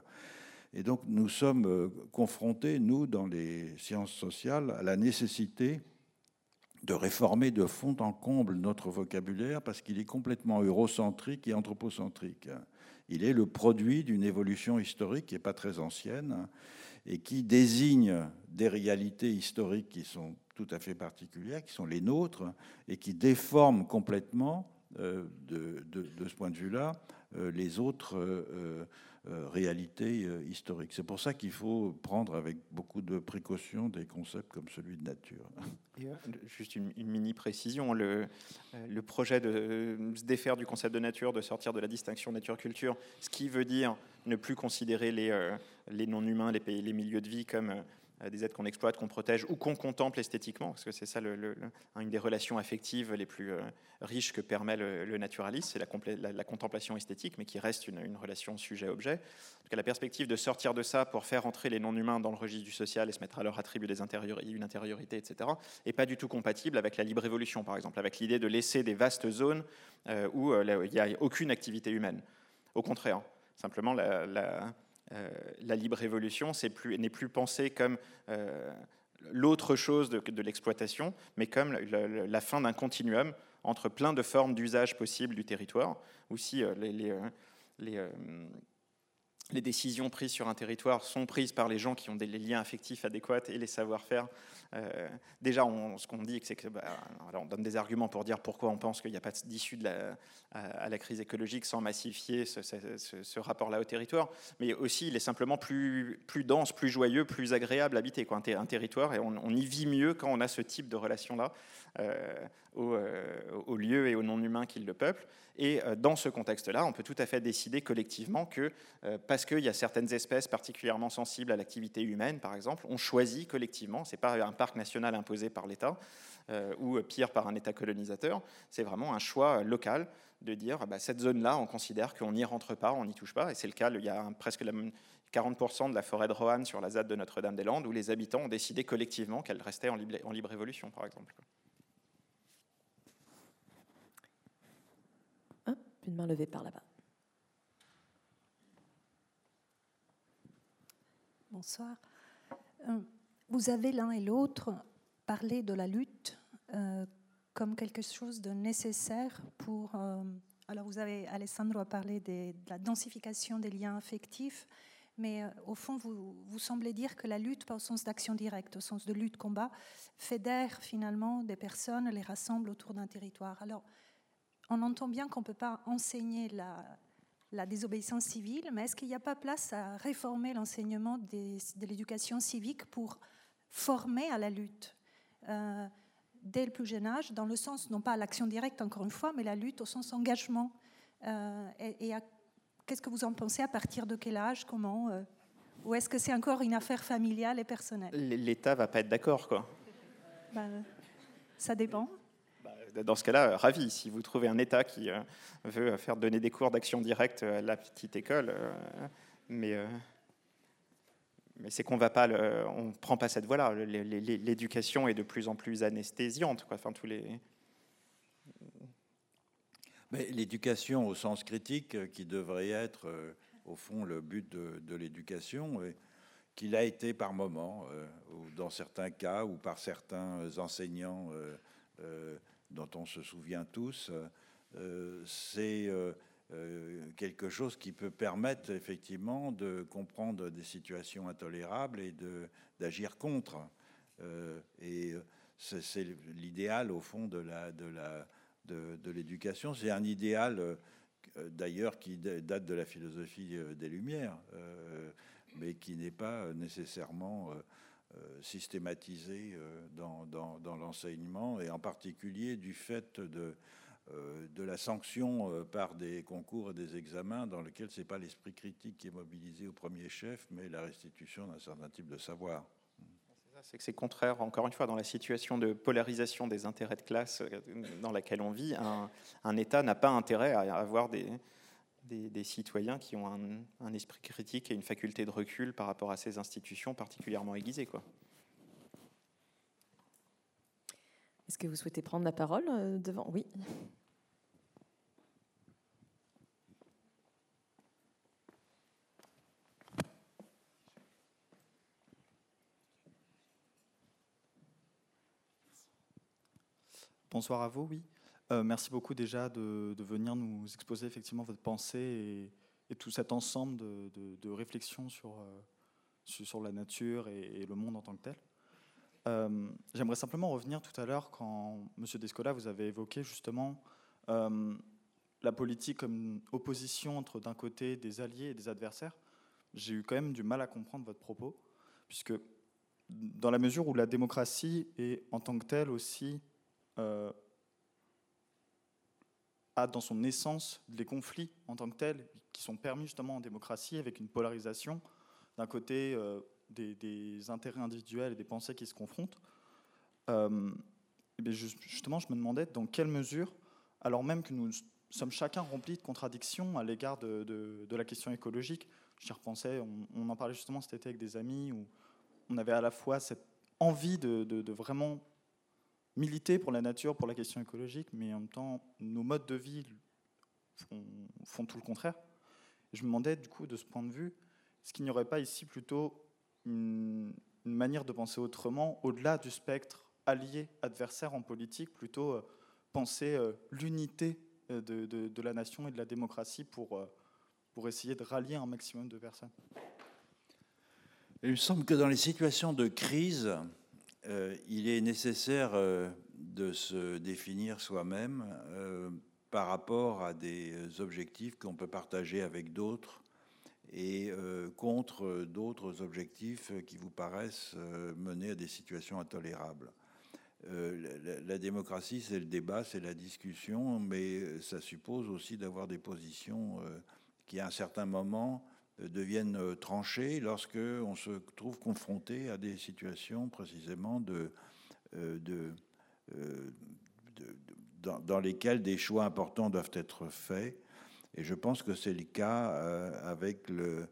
Et donc nous sommes euh, confrontés, nous, dans les sciences sociales, à la nécessité de réformer de fond en comble notre vocabulaire parce qu'il est complètement eurocentrique et anthropocentrique. Il est le produit d'une évolution historique qui n'est pas très ancienne et qui désigne des réalités historiques qui sont tout à fait particulières, qui sont les nôtres, et qui déforment complètement, euh, de, de, ce point de vue-là, euh, les autres euh, réalité euh, historique. C'est pour ça qu'il faut prendre avec beaucoup de précaution des concepts comme celui de nature.
Juste une, mini précision, le, le, projet de se défaire du concept de nature, de sortir de la distinction nature-culture, ce qui veut dire ne plus considérer les, les non-humains, les, les milieux de vie comme des êtres qu'on exploite, qu'on protège ou qu'on contemple esthétiquement, parce que c'est ça une des relations affectives les plus euh, riches que permet le, naturalisme, c'est la, la, contemplation esthétique, mais qui reste une, relation sujet-objet. Donc la perspective de sortir de ça pour faire entrer les non-humains dans le registre du social et se mettre à leur attribut des une intériorité, etc., est pas du tout compatible avec la libre évolution, par exemple, avec l'idée de laisser des vastes zones euh, où il n'y a aucune activité humaine. Au contraire, simplement la euh, la libre évolution n'est plus, pensée comme euh, l'autre chose de, l'exploitation, mais comme la, fin d'un continuum entre plein de formes d'usage possibles du territoire, ou si euh, les décisions prises sur un territoire sont prises par les gens qui ont des liens affectifs adéquats et les savoir-faire. Euh, déjà, ce qu'on dit, c'est que bah, on donne des arguments pour dire pourquoi on pense qu'il n'y a pas d'issue à, la crise écologique sans massifier ce, rapport-là au territoire, mais aussi il est simplement plus, dense, plus joyeux, plus agréable à habiter. Un, territoire, et on, y vit mieux quand on a ce type de relation-là euh, euh, aux, lieux et aux non-humains qui le peuplent. Et euh, dans ce contexte-là, on peut tout à fait décider collectivement que, euh, parce qu'il y a certaines espèces particulièrement sensibles à l'activité humaine, par exemple, on choisit collectivement, ce n'est pas un parc national imposé par l'État, ou pire par un État colonisateur, c'est vraiment un choix local de dire, bah, cette zone-là, on considère qu'on n'y rentre pas, on n'y touche pas, et c'est le cas, il y a presque 40% de la forêt de Roanne sur la ZAD de Notre-Dame-des-Landes, où les habitants ont décidé collectivement qu'elle restait en libre, en libre évolution, par exemple.
Une main levée par là-bas.
Bonsoir. Euh, vous avez l'un et l'autre parlé de la lutte euh, comme quelque chose de nécessaire pour... Euh, alors vous avez, Alessandro a parlé de la densification des liens affectifs, mais au fond, vous, vous, semblez dire que la lutte, pas au sens d'action directe, au sens de lutte-combat, fédère finalement des personnes, les rassemble autour d'un territoire. Alors, on entend bien qu'on ne peut pas enseigner la, désobéissance civile, mais est-ce qu'il n'y a pas place à réformer l'enseignement de l'éducation civique pour former à la lutte euh, dès le plus jeune âge, dans le sens, non pas à l'action directe encore une fois, mais la lutte au sens engagement euh, Et, qu'est-ce que vous en pensez À partir de quel âge Comment euh, Ou est-ce que c'est encore une affaire familiale et personnelle?
L'État va pas être d'accord, quoi.
Ben, ça dépend
dans ce cas-là, ravi. Si vous trouvez un État qui veut faire donner des cours d'action directe à la petite école, mais, mais c'est qu'on va prend pas cette voie-là. L'éducation est de plus en plus anesthésiante. Enfin, tous les
l'éducation au sens critique, qui devrait être au fond le but de, l'éducation, qu'il a été par moment, ou dans certains cas, ou par certains enseignants dont on se souvient tous, euh, c'est euh, euh, quelque chose qui peut permettre effectivement de comprendre des situations intolérables et d'agir contre. et c'est l'idéal au fond de la de la de, l'éducation. C'est un idéal d'ailleurs qui date de la philosophie des Lumières, mais qui n'est pas nécessairement euh, systématisé euh, dans, dans, l'enseignement et en particulier du fait de, euh, de la sanction par des concours et des examens dans lesquels ce n'est pas l'esprit critique qui est mobilisé au premier chef, mais la restitution d'un certain type de savoir.
C'est que c'est contraire, encore une fois, dans la situation de polarisation des intérêts de classe dans laquelle on vit, un, un État n'a pas intérêt à avoir des, des, citoyens qui ont un, esprit critique et une faculté de recul par rapport à ces institutions particulièrement aiguisées. Quoi.
Est-ce que vous souhaitez prendre la parole euh, devant? Oui.
Bonsoir à vous, oui. Euh, merci beaucoup déjà de, venir nous exposer effectivement votre pensée et, tout cet ensemble de, réflexions sur, euh, sur, la nature et, le monde en tant que tel. Euh, j'aimerais simplement revenir tout à l'heure quand M. Descola vous avez évoqué justement la politique comme opposition entre d'un côté des alliés et des adversaires. J'ai eu quand même du mal à comprendre votre propos, puisque dans la mesure où la démocratie est en tant que telle aussi a dans son essence les conflits en tant que tels qui sont permis justement en démocratie avec une polarisation d'un côté euh, des, intérêts individuels et des pensées qui se confrontent. Euh, et justement, je me demandais dans quelle mesure, alors même que nous sommes chacun remplis de contradictions à l'égard de, la question écologique, j'y repensais, on, on, en parlait justement cet été avec des amis, où on avait à la fois cette envie de vraiment militer pour la nature, pour la question écologique, mais en même temps, nos modes de vie font, tout le contraire. je me demandais, du coup, de ce point de vue, est-ce qu'il n'y aurait pas ici plutôt une, manière de penser autrement, au-delà du spectre allié-adversaire en politique, plutôt euh, penser euh, l'unité euh, de, la nation et de la démocratie pour pour essayer de rallier un maximum de personnes.
Il me semble que dans les situations de crise, il est nécessaire de se définir soi-même par rapport à des objectifs qu'on peut partager avec d'autres et contre d'autres objectifs qui vous paraissent mener à des situations intolérables. La, démocratie, c'est le débat, c'est la discussion, mais ça suppose aussi d'avoir des positions qui, à un certain moment, deviennent euh, tranchées lorsque on se trouve confronté à des situations précisément euh, euh, dans, lesquelles des choix importants doivent être faits. Et je pense que c'est le cas avec le,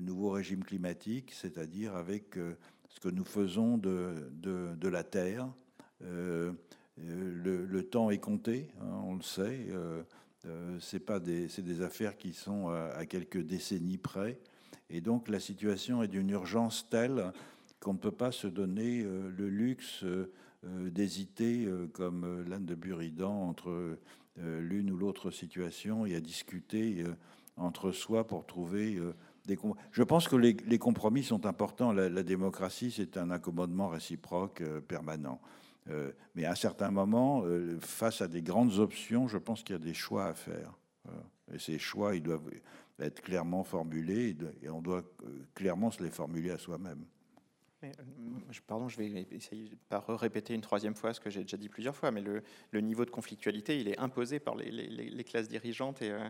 nouveau régime climatique, c'est-à-dire avec ce que nous faisons de, la Terre. Le, le, temps est compté, hein, on le sait. Euh, c'est pas des, des affaires qui sont à, quelques décennies près. Et donc la situation est d'une urgence telle qu'on ne peut pas se donner euh, le luxe euh, d'hésiter, comme l'âne de Buridan, entre l'une ou l'autre situation et à discuter entre soi pour trouver des. Je pense que les, compromis sont importants. La, démocratie, c'est un accommodement réciproque permanent. Euh, mais à un certain moment, euh, face à des grandes options, je pense qu'il y a des choix à faire. Et ces choix, ils doivent être clairement formulés et on doit euh, clairement se les formuler à soi-même.
Pardon, je vais essayer de pas répéter une troisième fois ce que j'ai déjà dit plusieurs fois, mais le, niveau de conflictualité, il est imposé par les, classes dirigeantes et, euh,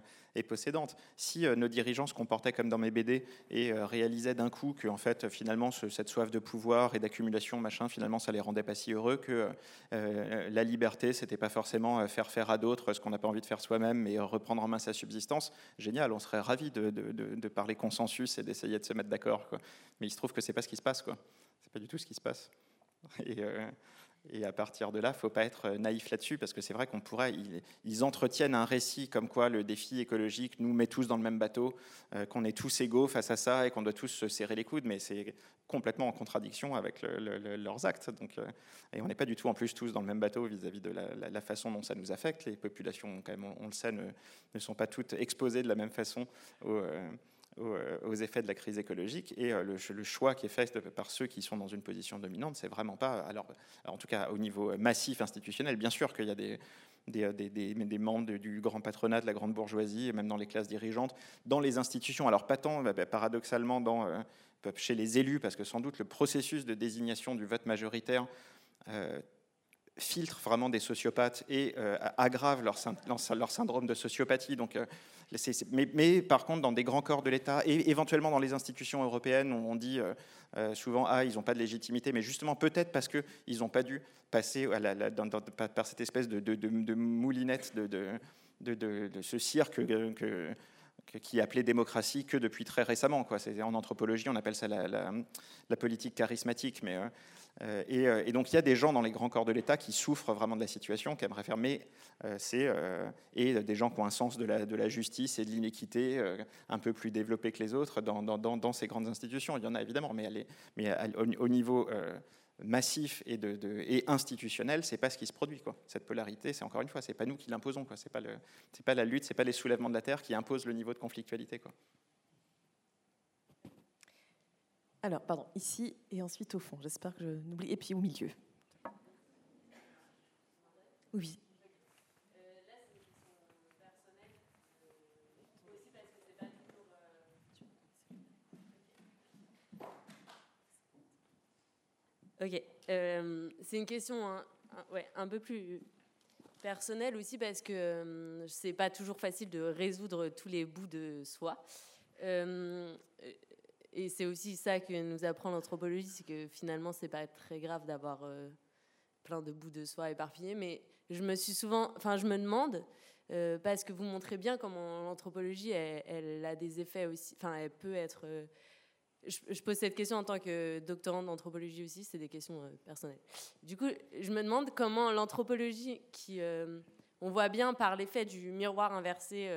possédantes. Si euh, nos dirigeants se comportaient comme dans mes BD et euh, réalisaient d'un coup que en fait, finalement, ce, cette soif de pouvoir et d'accumulation, machin, finalement, ça les rendait pas si heureux, que la liberté, c'était pas forcément faire faire à d'autres ce qu'on n'a pas envie de faire soi-même, mais reprendre en main sa subsistance, génial, on serait ravis de parler consensus et d'essayer de se mettre d'accord. Mais il se trouve que c'est pas ce qui se passe. Quoi c'est pas du tout ce qui se passe. Et, euh, à partir de là, faut pas être naïf là-dessus, parce que c'est vrai qu'on pourrait. Ils, entretiennent un récit comme quoi le défi écologique nous met tous dans le même bateau, euh, qu'on est tous égaux face à ça et qu'on doit tous se serrer les coudes, mais c'est complètement en contradiction avec leurs actes. Donc, euh, et on n'est pas du tout en plus tous dans le même bateau vis-à-vis de la, façon dont ça nous affecte. Les populations, quand même, on, le sait, ne, ne, sont pas toutes exposées de la même façon aux euh, aux, effets de la crise écologique. Et euh, le, choix qui est fait par ceux qui sont dans une position dominante, c'est vraiment pas, alors, en tout cas au niveau massif institutionnel, bien sûr qu'il y a des, membres du grand patronat, de la grande bourgeoisie, même dans les classes dirigeantes, dans les institutions. Alors pas tant, bah, bah, paradoxalement, dans, euh, chez les élus, parce que sans doute le processus de désignation du vote majoritaire filtre vraiment des sociopathes et aggrave leur, leur, syndrome de sociopathie. Donc mais, par contre, dans des grands corps de l'État et éventuellement dans les institutions européennes, on, dit euh, euh, souvent ah ils n'ont pas de légitimité, mais justement peut-être parce qu'ils n'ont pas dû passer par cette espèce de, moulinette de, ce cirque que, qui est appelé démocratie que depuis très récemment. En anthropologie, on appelle ça la, la politique charismatique. Mais, euh, euh, euh, et, donc il y a des gens dans les grands corps de l'État qui souffrent vraiment de la situation, qui aimeraient faire, mais c'est et des gens qui ont un sens de la, justice et de l'inéquité un peu plus développé que les autres dans, ces grandes institutions. Il y en a évidemment, mais, au, niveau massif et, de, de, et institutionnel, c'est pas ce qui se produit. Quoi. Cette polarité, c'est encore une fois, c'est pas nous qui l'imposons. Quoi. C'est pas pas la lutte, c'est pas les soulèvements de la terre qui imposent le niveau de conflictualité. Quoi.
Alors, pardon, ici et ensuite au fond. J'espère que je n'oublie. Et puis au milieu. Oui.
Ok, euh, c'est une question un, ouais, un peu plus personnelle aussi parce que euh, c'est pas toujours facile de résoudre tous les bouts de soi. Euh, et c'est aussi ça que nous apprend l'anthropologie, c'est que finalement, c'est pas très grave d'avoir euh, plein de bouts de soi éparpillés. Mais je me suis souvent, enfin, je me demande, euh, parce que vous montrez bien comment l'anthropologie, elle, a des effets aussi, enfin, elle peut être. Euh, je, pose cette question en tant que doctorante d'anthropologie aussi, c'est des questions personnelles. Du coup, je me demande comment l'anthropologie, qui, on voit bien par l'effet du miroir inversé,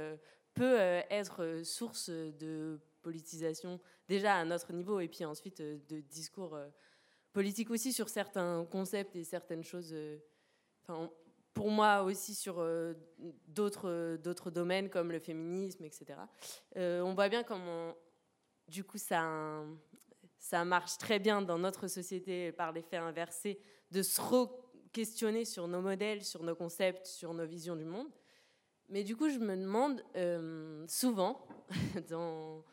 peut être source de politisation déjà à notre niveau, et puis ensuite euh, de discours euh, politiques aussi sur certains concepts et certaines choses. Euh, enfin, pour moi aussi sur d'autres d'autres domaines comme le féminisme, etc. on voit bien comment, du coup, ça, ça marche très bien dans notre société par l'effet inversé de se re-questionner sur nos modèles, sur nos concepts, sur nos visions du monde. Mais du coup, je me demande souvent, dans,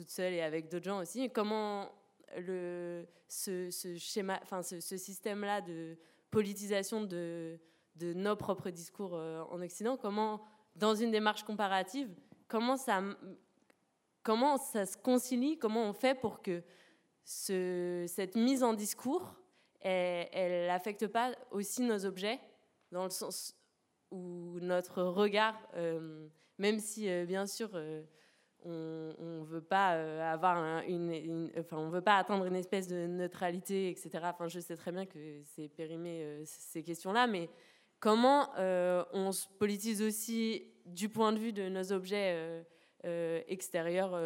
toute seule et avec d'autres gens aussi, comment le, ce, schéma, enfin ce, système-là de politisation de, nos propres discours euh, en Occident, comment, dans une démarche comparative, comment ça, comment ça se concilie, comment on fait pour que ce, cette mise en discours, elle n'affecte pas aussi nos objets, dans le sens où notre regard, euh, même si euh, bien sûr on ne veut pas euh, avoir une, enfin, on veut pas atteindre une espèce de neutralité, etc. Enfin, je sais très bien que c'est périmé euh, ces questions-là, mais comment euh, on se politise aussi du point de vue de nos objets extérieurs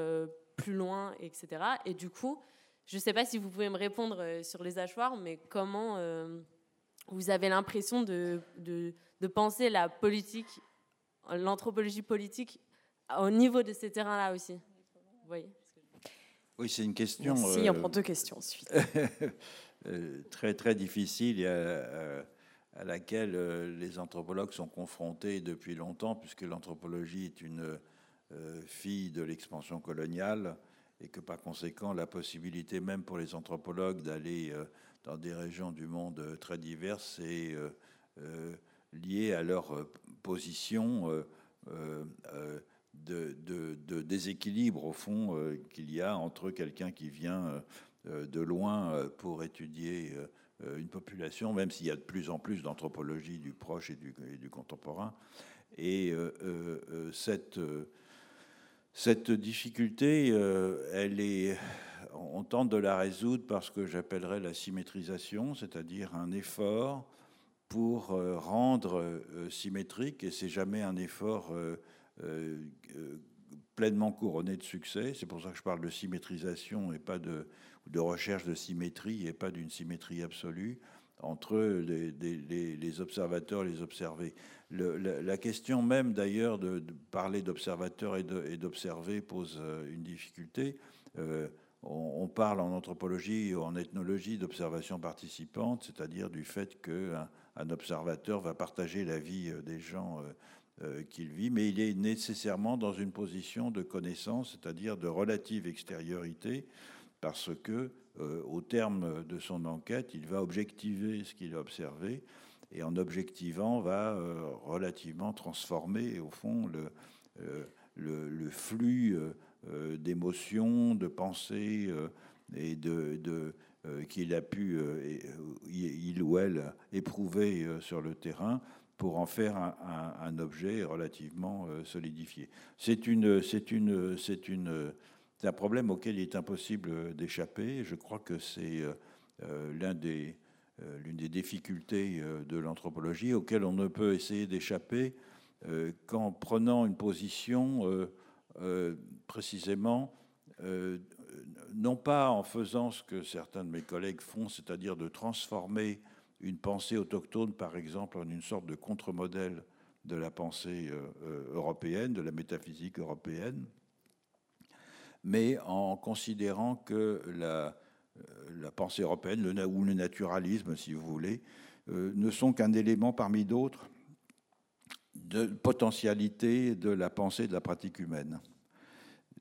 plus loin, etc. Et du coup, je ne sais pas si vous pouvez me répondre sur les hachoirs, mais comment vous avez l'impression de, de penser la politique, l'anthropologie politique au niveau de ces terrains-là aussi.
oui, c'est une question.
Si, on euh, prend deux questions ensuite.
Euh, très très difficile et à, laquelle euh, les anthropologues sont confrontés depuis longtemps, puisque l'anthropologie est une fille de l'expansion coloniale et que par conséquent la possibilité même pour les anthropologues d'aller dans des régions du monde très diverses est liée à leur position de, déséquilibre, au fond, euh, qu'il y a entre quelqu'un qui vient euh, euh, de loin pour étudier une population, même s'il y a de plus en plus d'anthropologie du proche et du, contemporain. Et cette, cette difficulté, elle est, on tente de la résoudre par ce que j'appellerais la symétrisation, c'est-à-dire un effort pour rendre symétrique, et c'est jamais un effort pleinement couronné de succès. C'est pour ça que je parle de symétrisation et pas de, recherche de symétrie et pas d'une symétrie absolue entre les, observateurs et les observés. la, question même d'ailleurs de, parler d'observateurs et d'observer pose euh, une difficulté. on, parle en anthropologie ou en ethnologie d'observation participante, c'est-à-dire du fait qu'un un observateur va partager la vie des gens euh, qu'il vit, mais il est nécessairement dans une position de connaissance, c'est-à-dire de relative extériorité, parce que, euh, au terme de son enquête, il va objectiver ce qu'il a observé, et en objectivant, va euh, relativement transformer, au fond, le, le, flux d'émotions, de pensées et de, de qu'il a pu, il ou elle, éprouver sur le terrain pour en faire un, objet relativement euh, solidifié. C'est un problème auquel il est impossible d'échapper. Je crois que c'est euh, euh, l'une des difficultés de l'anthropologie auquel on ne peut essayer d'échapper qu'en prenant une position précisément non pas en faisant ce que certains de mes collègues font, c'est-à-dire de transformer une pensée autochtone, par exemple, en une sorte de contre-modèle de la pensée euh, euh, européenne, de la métaphysique européenne, mais en considérant que la, euh, pensée européenne, le, ou le naturalisme, si vous voulez, ne sont qu'un élément parmi d'autres de potentialité de la pensée de la pratique humaine.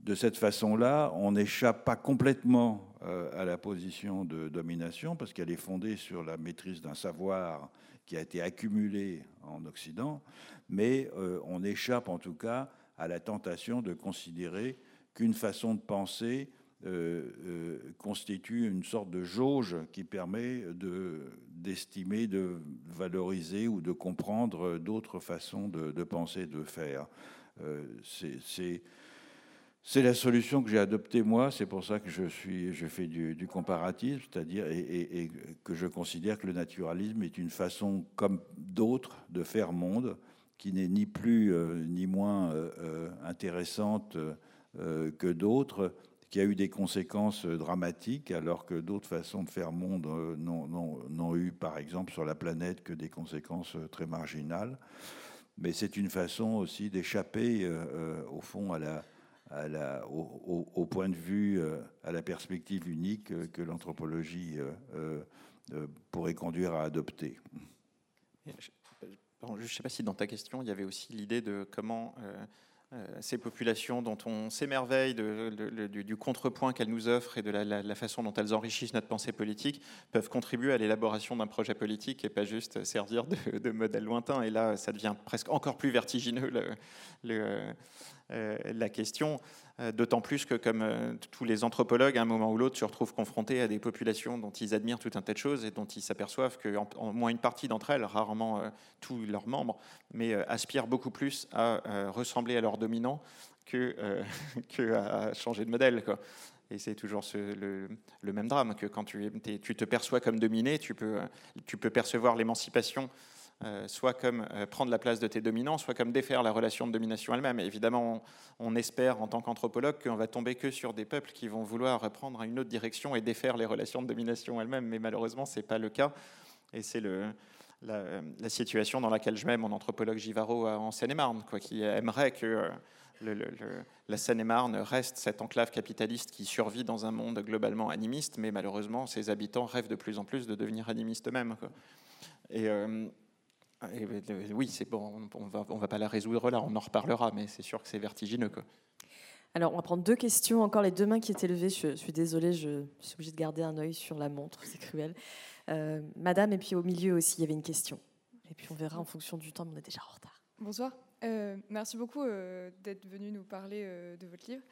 De cette façon-là, on n'échappe pas complètement à la position de domination, parce qu'elle est fondée sur la maîtrise d'un savoir qui a été accumulé en Occident, mais euh, on échappe en tout cas à la tentation de considérer qu'une façon de penser euh, constitue une sorte de jauge qui permet d'estimer, de, valoriser ou de comprendre d'autres façons de, de, penser, de faire. c'est c'est la solution que j'ai adoptée moi, c'est pour ça que je, suis, je fais du, du comparatisme, c'est-à-dire que je considère que le naturalisme est une façon comme d'autres de faire monde, qui n'est ni plus euh, ni moins euh, euh, intéressante que d'autres, qui a eu des conséquences dramatiques, alors que d'autres façons de faire monde n'ont eu, par exemple, sur la planète, que des conséquences très marginales. Mais c'est une façon aussi d'échapper, au fond, à la, au, point de vue, euh, à la perspective unique euh, que l'anthropologie euh, pourrait conduire à adopter.
Je ne sais pas si dans ta question, il y avait aussi l'idée de comment ces populations dont on s'émerveille du, contrepoint qu'elles nous offrent et de la, façon dont elles enrichissent notre pensée politique peuvent contribuer à l'élaboration d'un projet politique et pas juste servir de, modèle lointain. Et là, ça devient presque encore plus vertigineux la question, euh, d'autant plus que, comme euh, tous les anthropologues, à un moment ou l'autre, se retrouvent confrontés à des populations dont ils admirent tout un tas de choses et dont ils s'aperçoivent qu'en en moins une partie d'entre elles, rarement tous leurs membres, mais aspirent beaucoup plus à ressembler à leurs dominants que, à changer de modèle. Et c'est toujours le, même drame que quand tu, te perçois comme dominé, tu peux, percevoir l'émancipation euh, soit comme euh, prendre la place de tes dominants, soit comme défaire la relation de domination elle-même. évidemment, on, espère en tant qu'anthropologue qu'on va tomber que sur des peuples qui vont vouloir reprendre une autre direction et défaire les relations de domination elles-mêmes, mais malheureusement, ce n'est pas le cas. Et c'est la, situation dans laquelle je mets mon anthropologue Givaro en Seine-et-Marne, qui aimerait que euh, la Seine-et-Marne reste cette enclave capitaliste qui survit dans un monde globalement animiste, mais malheureusement, ses habitants rêvent de plus en plus de devenir animistes eux-mêmes. Et, euh, oui, c'est bon, on va, on va pas la résoudre là, on en reparlera, mais c'est sûr que c'est vertigineux. Quoi.
Alors, on va prendre deux questions. Encore les deux mains qui étaient levées. Je, suis désolée, je, suis obligée de garder un œil sur la montre, c'est cruel. Euh, madame, et puis au milieu aussi, il y avait une question. Et puis on verra en fonction du temps, mais on est déjà en retard.
Bonsoir. Euh, merci beaucoup d'être venu nous parler de votre livre.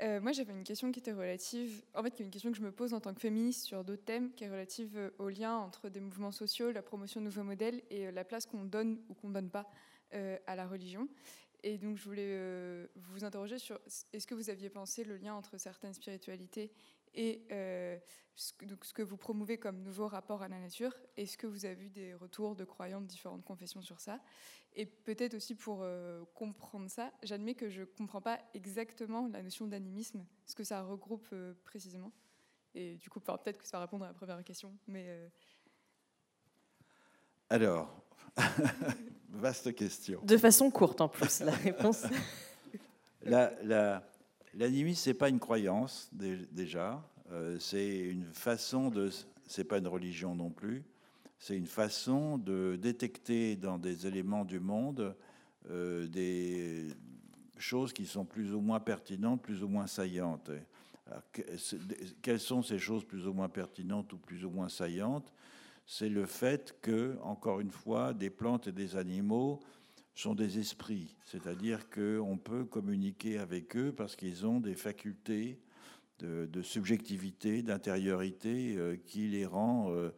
Euh, moi, j'avais une question qui était relative, en fait, qui est une question que je me pose en tant que féministe sur d'autres thèmes, qui est relative euh, au lien entre des mouvements sociaux, la promotion de nouveaux modèles et euh, la place qu'on donne ou qu'on ne donne pas à la religion. Et donc, je voulais vous interroger sur est-ce que vous aviez pensé le lien entre certaines spiritualités et donc, ce que vous promouvez comme nouveau rapport à la nature? Est-ce que vous avez eu des retours de croyants de différentes confessions sur ça? Et peut-être aussi pour euh, comprendre ça, j'admets que je ne comprends pas exactement la notion d'animisme, ce que ça regroupe euh, précisément. Et du coup, peut-être que ça va répondre à la première question. Mais euh,
Alors, vaste question.
De façon courte en plus, la réponse.
L'animisme, ce n'est pas une croyance déjà, c'est une façon de... C'est pas une religion non plus c'est une façon de détecter dans des éléments du monde euh, des choses qui sont plus ou moins pertinentes, plus ou moins saillantes. quelles sont ces choses plus ou moins pertinentes ou plus ou moins saillantes? C'est le fait que, encore une fois, des plantes et des animaux sont des esprits, c'est-à-dire qu'on peut communiquer avec eux parce qu'ils ont des facultés de, subjectivité, d'intériorité euh, qui les rend euh,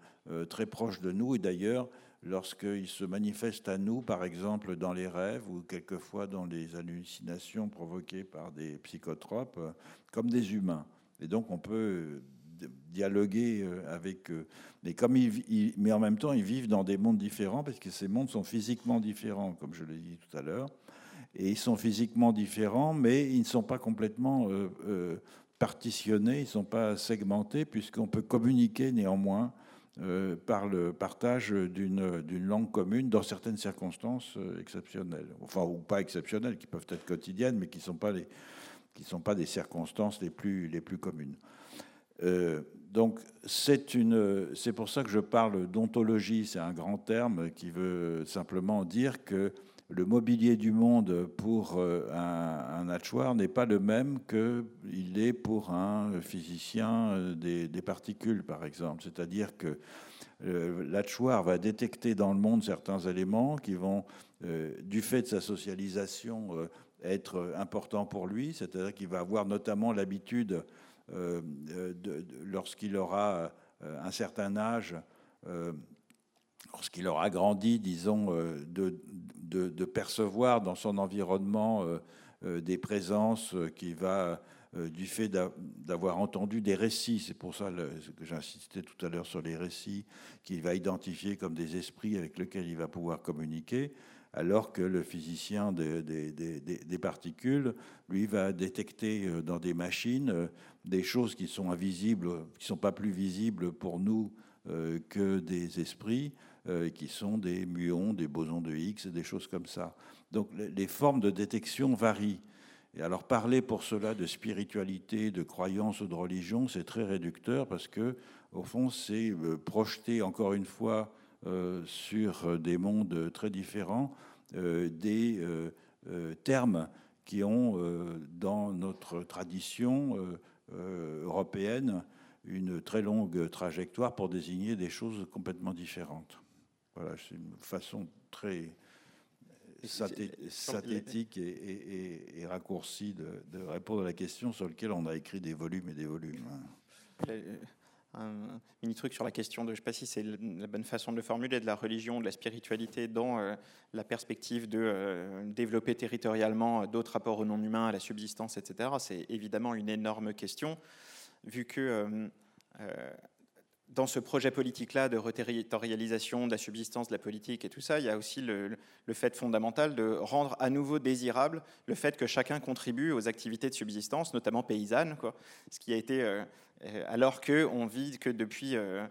très proches de nous. Et d'ailleurs, lorsqu'ils se manifestent à nous, par exemple dans les rêves ou quelquefois dans les hallucinations provoquées par des psychotropes, comme des humains. Et donc on peut dialoguer avec eux. Mais, mais en même temps, ils vivent dans des mondes différents parce que ces mondes sont physiquement différents, comme je l'ai dit tout à l'heure. Et ils sont physiquement différents, mais ils ne sont pas complètement partitionnés, ils ne sont pas segmentés, puisqu'on peut communiquer néanmoins euh, par le partage d'une langue commune dans certaines circonstances euh, exceptionnelles, enfin ou pas exceptionnelles, qui peuvent être quotidiennes, mais qui ne sont pas sont pas des circonstances les plus les plus communes. Euh, donc c'est c'est pour ça que je parle d'ontologie, c'est un grand terme qui veut simplement dire que le mobilier du monde pour euh, un, un n'est pas le même qu'il est pour un physicien euh, des, particules, par exemple. C'est-à-dire que euh, l'hachoir va détecter dans le monde certains éléments qui vont, du fait de sa socialisation, être importants pour lui. C'est-à-dire qu'il va avoir notamment l'habitude, lorsqu'il aura un certain âge, lorsqu'il aura grandi, disons, de, de, percevoir dans son environnement euh, euh, des présences euh, qui va du fait d'avoir entendu des récits, c'est pour ça que j'insistais tout à l'heure sur les récits, qu'il va identifier comme des esprits avec lesquels il va pouvoir communiquer, alors que le physicien des, particules, lui, va détecter euh, dans des machines euh, des choses qui sont invisibles, qui ne sont pas plus visibles pour nous euh, que des esprits, qui sont des muons, des bosons de Higgs, des choses comme ça. Donc les formes de détection varient. Et alors parler pour cela de spiritualité, de croyance ou de religion, c'est très réducteur parce que, au fond, c'est projeter encore une fois euh, sur des mondes très différents, euh, des euh, termes qui ont, dans notre tradition européenne, une très longue trajectoire pour désigner des choses complètement différentes. Voilà, c'est une façon très synthétique et, raccourcie de, de, répondre à la question sur laquelle on a écrit des volumes et des volumes
un mini truc sur la question de, je ne sais pas si c'est la bonne façon de le formuler, de la religion, de la spiritualité dans euh, la perspective de euh, développer territorialement euh, d'autres rapports au non humain, à la subsistance, etc. C'est évidemment une énorme question, vu que dans ce projet politique-là de reterritorialisation de la subsistance de la politique et tout ça, il y a aussi le, fait fondamental de rendre à nouveau désirable le fait que chacun contribue aux activités de subsistance, notamment paysannes, quoi. ce qui a été, euh, euh, alors qu'on vit que depuis euh,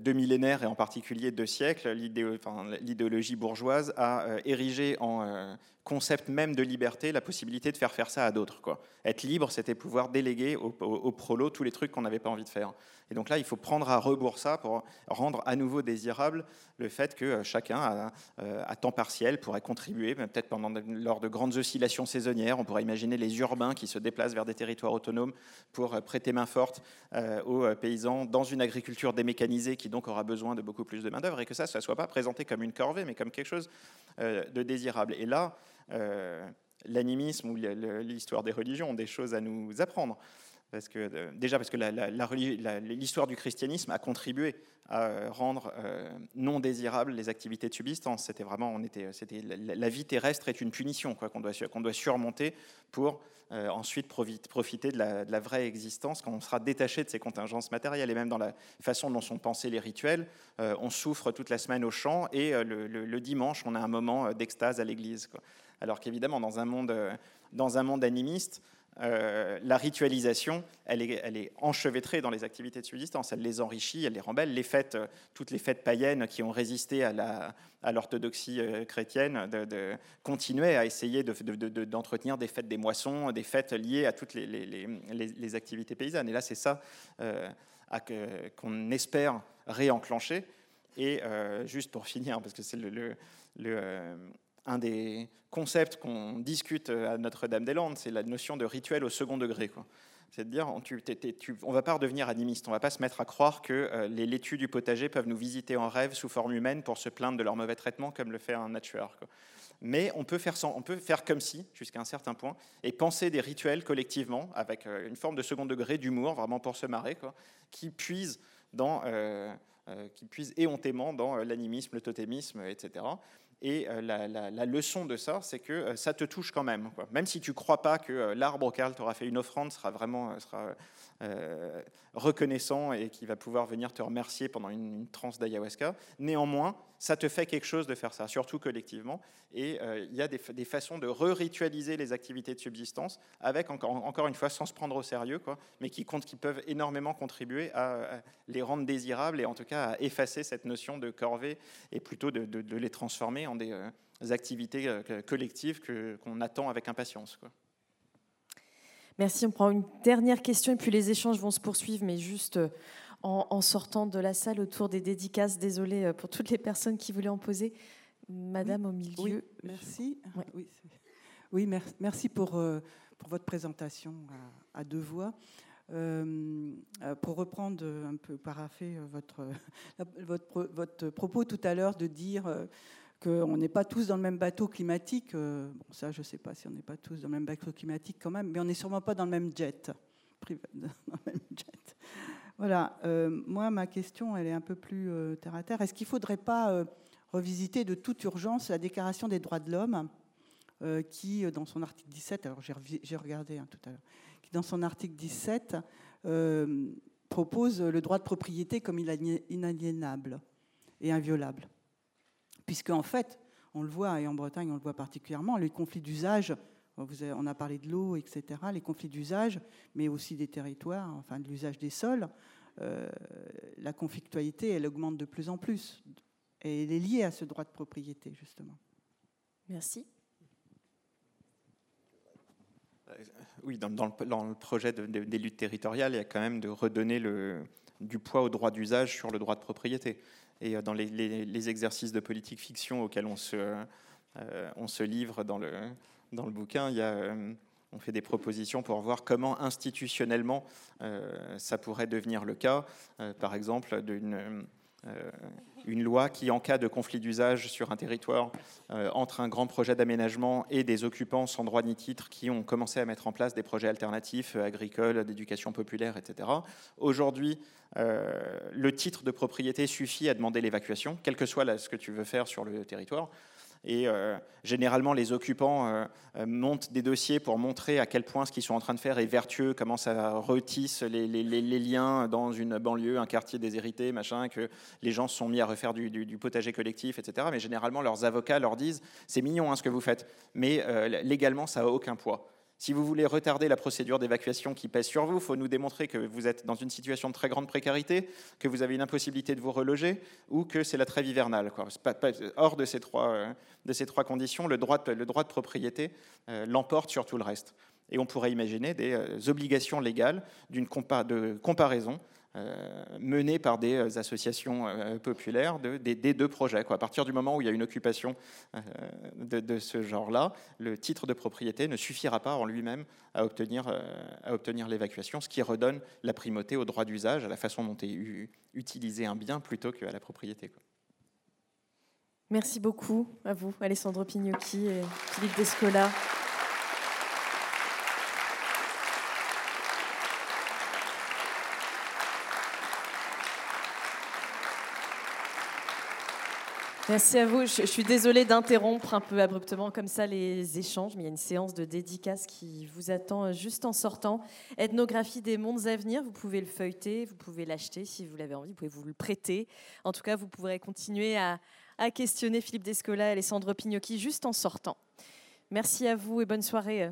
deux millénaires et en particulier deux siècles, l'idéologie bourgeoise a érigé en concept même de liberté la possibilité de faire faire ça à d'autres. Être libre, c'était pouvoir déléguer aux au, prolos tous les trucs qu'on n'avait pas envie de faire. Et donc là, il faut prendre à rebours ça pour rendre à nouveau désirable le fait que euh, chacun, euh, à, temps partiel, pourrait contribuer, peut-être pendant lors de grandes oscillations saisonnières. On pourrait imaginer les urbains qui se déplacent vers des territoires autonomes pour euh, prêter main forte aux paysans dans une agriculture démécanisée qui donc aura besoin de beaucoup plus de main-d'œuvre et que ça, ne soit pas présenté comme une corvée, mais comme quelque chose de désirable. Et là, l'animisme ou l'histoire des religions ont des choses à nous apprendre. Parce que, euh, déjà parce que l'histoire du christianisme a contribué à euh, rendre euh, non désirables les activités de subsistance. C'était vraiment, on était, c'était, la, vie terrestre est une punition qu'on, doit, surmonter pour ensuite profiter de la, vraie existence quand on sera détaché de ces contingences matérielles. Et même dans la façon dont sont pensés les rituels, on souffre toute la semaine au champ et le, dimanche, on a un moment d'extase à l'église. Alors qu'évidemment, dans un monde, dans un monde animiste, euh, la ritualisation, elle est, elle est, enchevêtrée dans les activités de subsistance. Elle les enrichit, elle les rend belles. Les fêtes, euh, toutes les fêtes païennes qui ont résisté à l'orthodoxie euh, chrétienne, de, continuer à essayer d'entretenir des fêtes des moissons, des fêtes liées à toutes les, activités paysannes. Et là, c'est ça qu'on espère réenclencher. Et juste pour finir, parce que c'est le, un des concepts qu'on discute à Notre-Dame-des-Landes, c'est la notion de rituel au second degré. C'est de dire, on ne va pas redevenir animiste, on ne va pas se mettre à croire que euh, les laitues du potager peuvent nous visiter en rêve sous forme humaine pour se plaindre de leur mauvais traitement, comme le fait un natueur. Mais on peut, faire comme si, jusqu'à un certain point, et penser des rituels collectivement, avec euh, une forme de second degré d'humour, vraiment pour se marrer, quoi, qui puisent dans... Euh, qui puise éhontément dans l'animisme, le totémisme, etc. Et euh, la, leçon de ça, c'est que euh, ça te touche quand même. Même si tu ne crois pas que euh, l'arbre auquel tu auras fait une offrande sera vraiment reconnaissant et qui va pouvoir venir te remercier pendant une, transe d'ayahuasca, néanmoins, ça te fait quelque chose de faire ça, surtout collectivement. Et euh, il y a des, façons de re-ritualiser les activités de subsistance, avec encore, une fois, sans se prendre au sérieux, quoi, mais qui, comptent, qui peuvent énormément contribuer à, les rendre désirables et en tout cas à effacer cette notion de corvée et plutôt de, les transformer en des, euh, activités euh, collectives qu'on attend avec impatience. Quoi.
Merci. On prend une dernière question et puis les échanges vont se poursuivre, mais juste en, sortant de la salle autour des dédicaces. Désolée euh, pour toutes les personnes qui voulaient en poser. Madame au milieu.
Oui, merci. Oui, merci, pour, euh, pour votre présentation à, deux voix. Euh, pour reprendre un peu, paraffer votre, votre, votre propos tout à l'heure de dire qu'on n'est pas tous dans le même bateau climatique. bon, ça, je ne sais pas si on n'est pas tous dans le même bateau climatique quand même, mais on n'est sûrement pas dans le même jet. Voilà, euh, moi, ma question, elle est un peu plus euh, terre à terre. Est-ce qu'il ne faudrait pas euh, revisiter de toute urgence la Déclaration des droits de l'homme, qui, dans son article 17, alors j'ai regardé hein, tout à l'heure, qui, dans son article 17, propose le droit de propriété comme inaliénable et inviolable Puisque, en fait, on le voit, et en Bretagne, on le voit particulièrement, les conflits d'usage. On a parlé de l'eau, etc., les conflits d'usage, mais aussi des territoires, enfin de l'usage des sols. Euh, la conflictualité, elle augmente de plus en plus. Et elle est liée à ce droit de propriété, justement.
Merci.
Euh, oui, dans, le, projet des luttes territoriales, il y a quand même de redonner le, du poids au droit d'usage sur le droit de propriété. Et euh, dans les, exercices de politique fiction auxquels on se, euh, livre dans le, dans le bouquin, a, on fait des propositions pour voir comment institutionnellement ça pourrait devenir le cas. par exemple, d'une euh, une loi qui, en cas de conflit d'usage sur un territoire euh, entre un grand projet d'aménagement et des occupants sans droit ni titre qui ont commencé à mettre en place des projets alternatifs euh, agricoles, d'éducation populaire, etc. Aujourd'hui, le titre de propriété suffit à demander l'évacuation, quel que soit ce que tu veux faire sur le territoire. Et euh, généralement, les occupants euh, euh, montent des dossiers pour montrer à quel point ce qu'ils sont en train de faire est vertueux, comment ça retisse les, liens dans une banlieue, un quartier déshérité, machin, que les gens se sont mis à refaire du, potager collectif, etc. Mais généralement, leurs avocats leur disent c'est mignon hein, ce que vous faites, mais légalement, ça n'a aucun poids. Si vous voulez retarder la procédure d'évacuation qui pèse sur vous, il faut nous démontrer que vous êtes dans une situation de très grande précarité, que vous avez une impossibilité de vous reloger ou que c'est la trêve hivernale. hors de ces, trois, euh, de ces trois conditions, le droit de, propriété euh, l'emporte sur tout le reste. Et on pourrait imaginer des euh, obligations légales de comparaison menée par des euh, associations euh, populaires de, des, deux projets. À partir du moment où il y a une occupation de, ce genre-là, le titre de propriété ne suffira pas en lui-même à obtenir, à obtenir l'évacuation, ce qui redonne la primauté au droit d'usage, à la façon dont est utilisé un bien plutôt qu'à la propriété.
Merci beaucoup à vous, Alessandro Pignocchi et Philippe Descola. Merci à vous. Je, suis désolée d'interrompre un peu abruptement comme ça les échanges, mais il y a une séance de dédicace qui vous attend juste en sortant. Ethnographie des mondes à venir, vous pouvez le feuilleter, vous pouvez l'acheter si vous l'avez envie, vous pouvez vous le prêter. En tout cas, vous pourrez continuer à, à questionner Philippe Descola et Alessandro Pignocchi juste en sortant. Merci à vous et bonne soirée.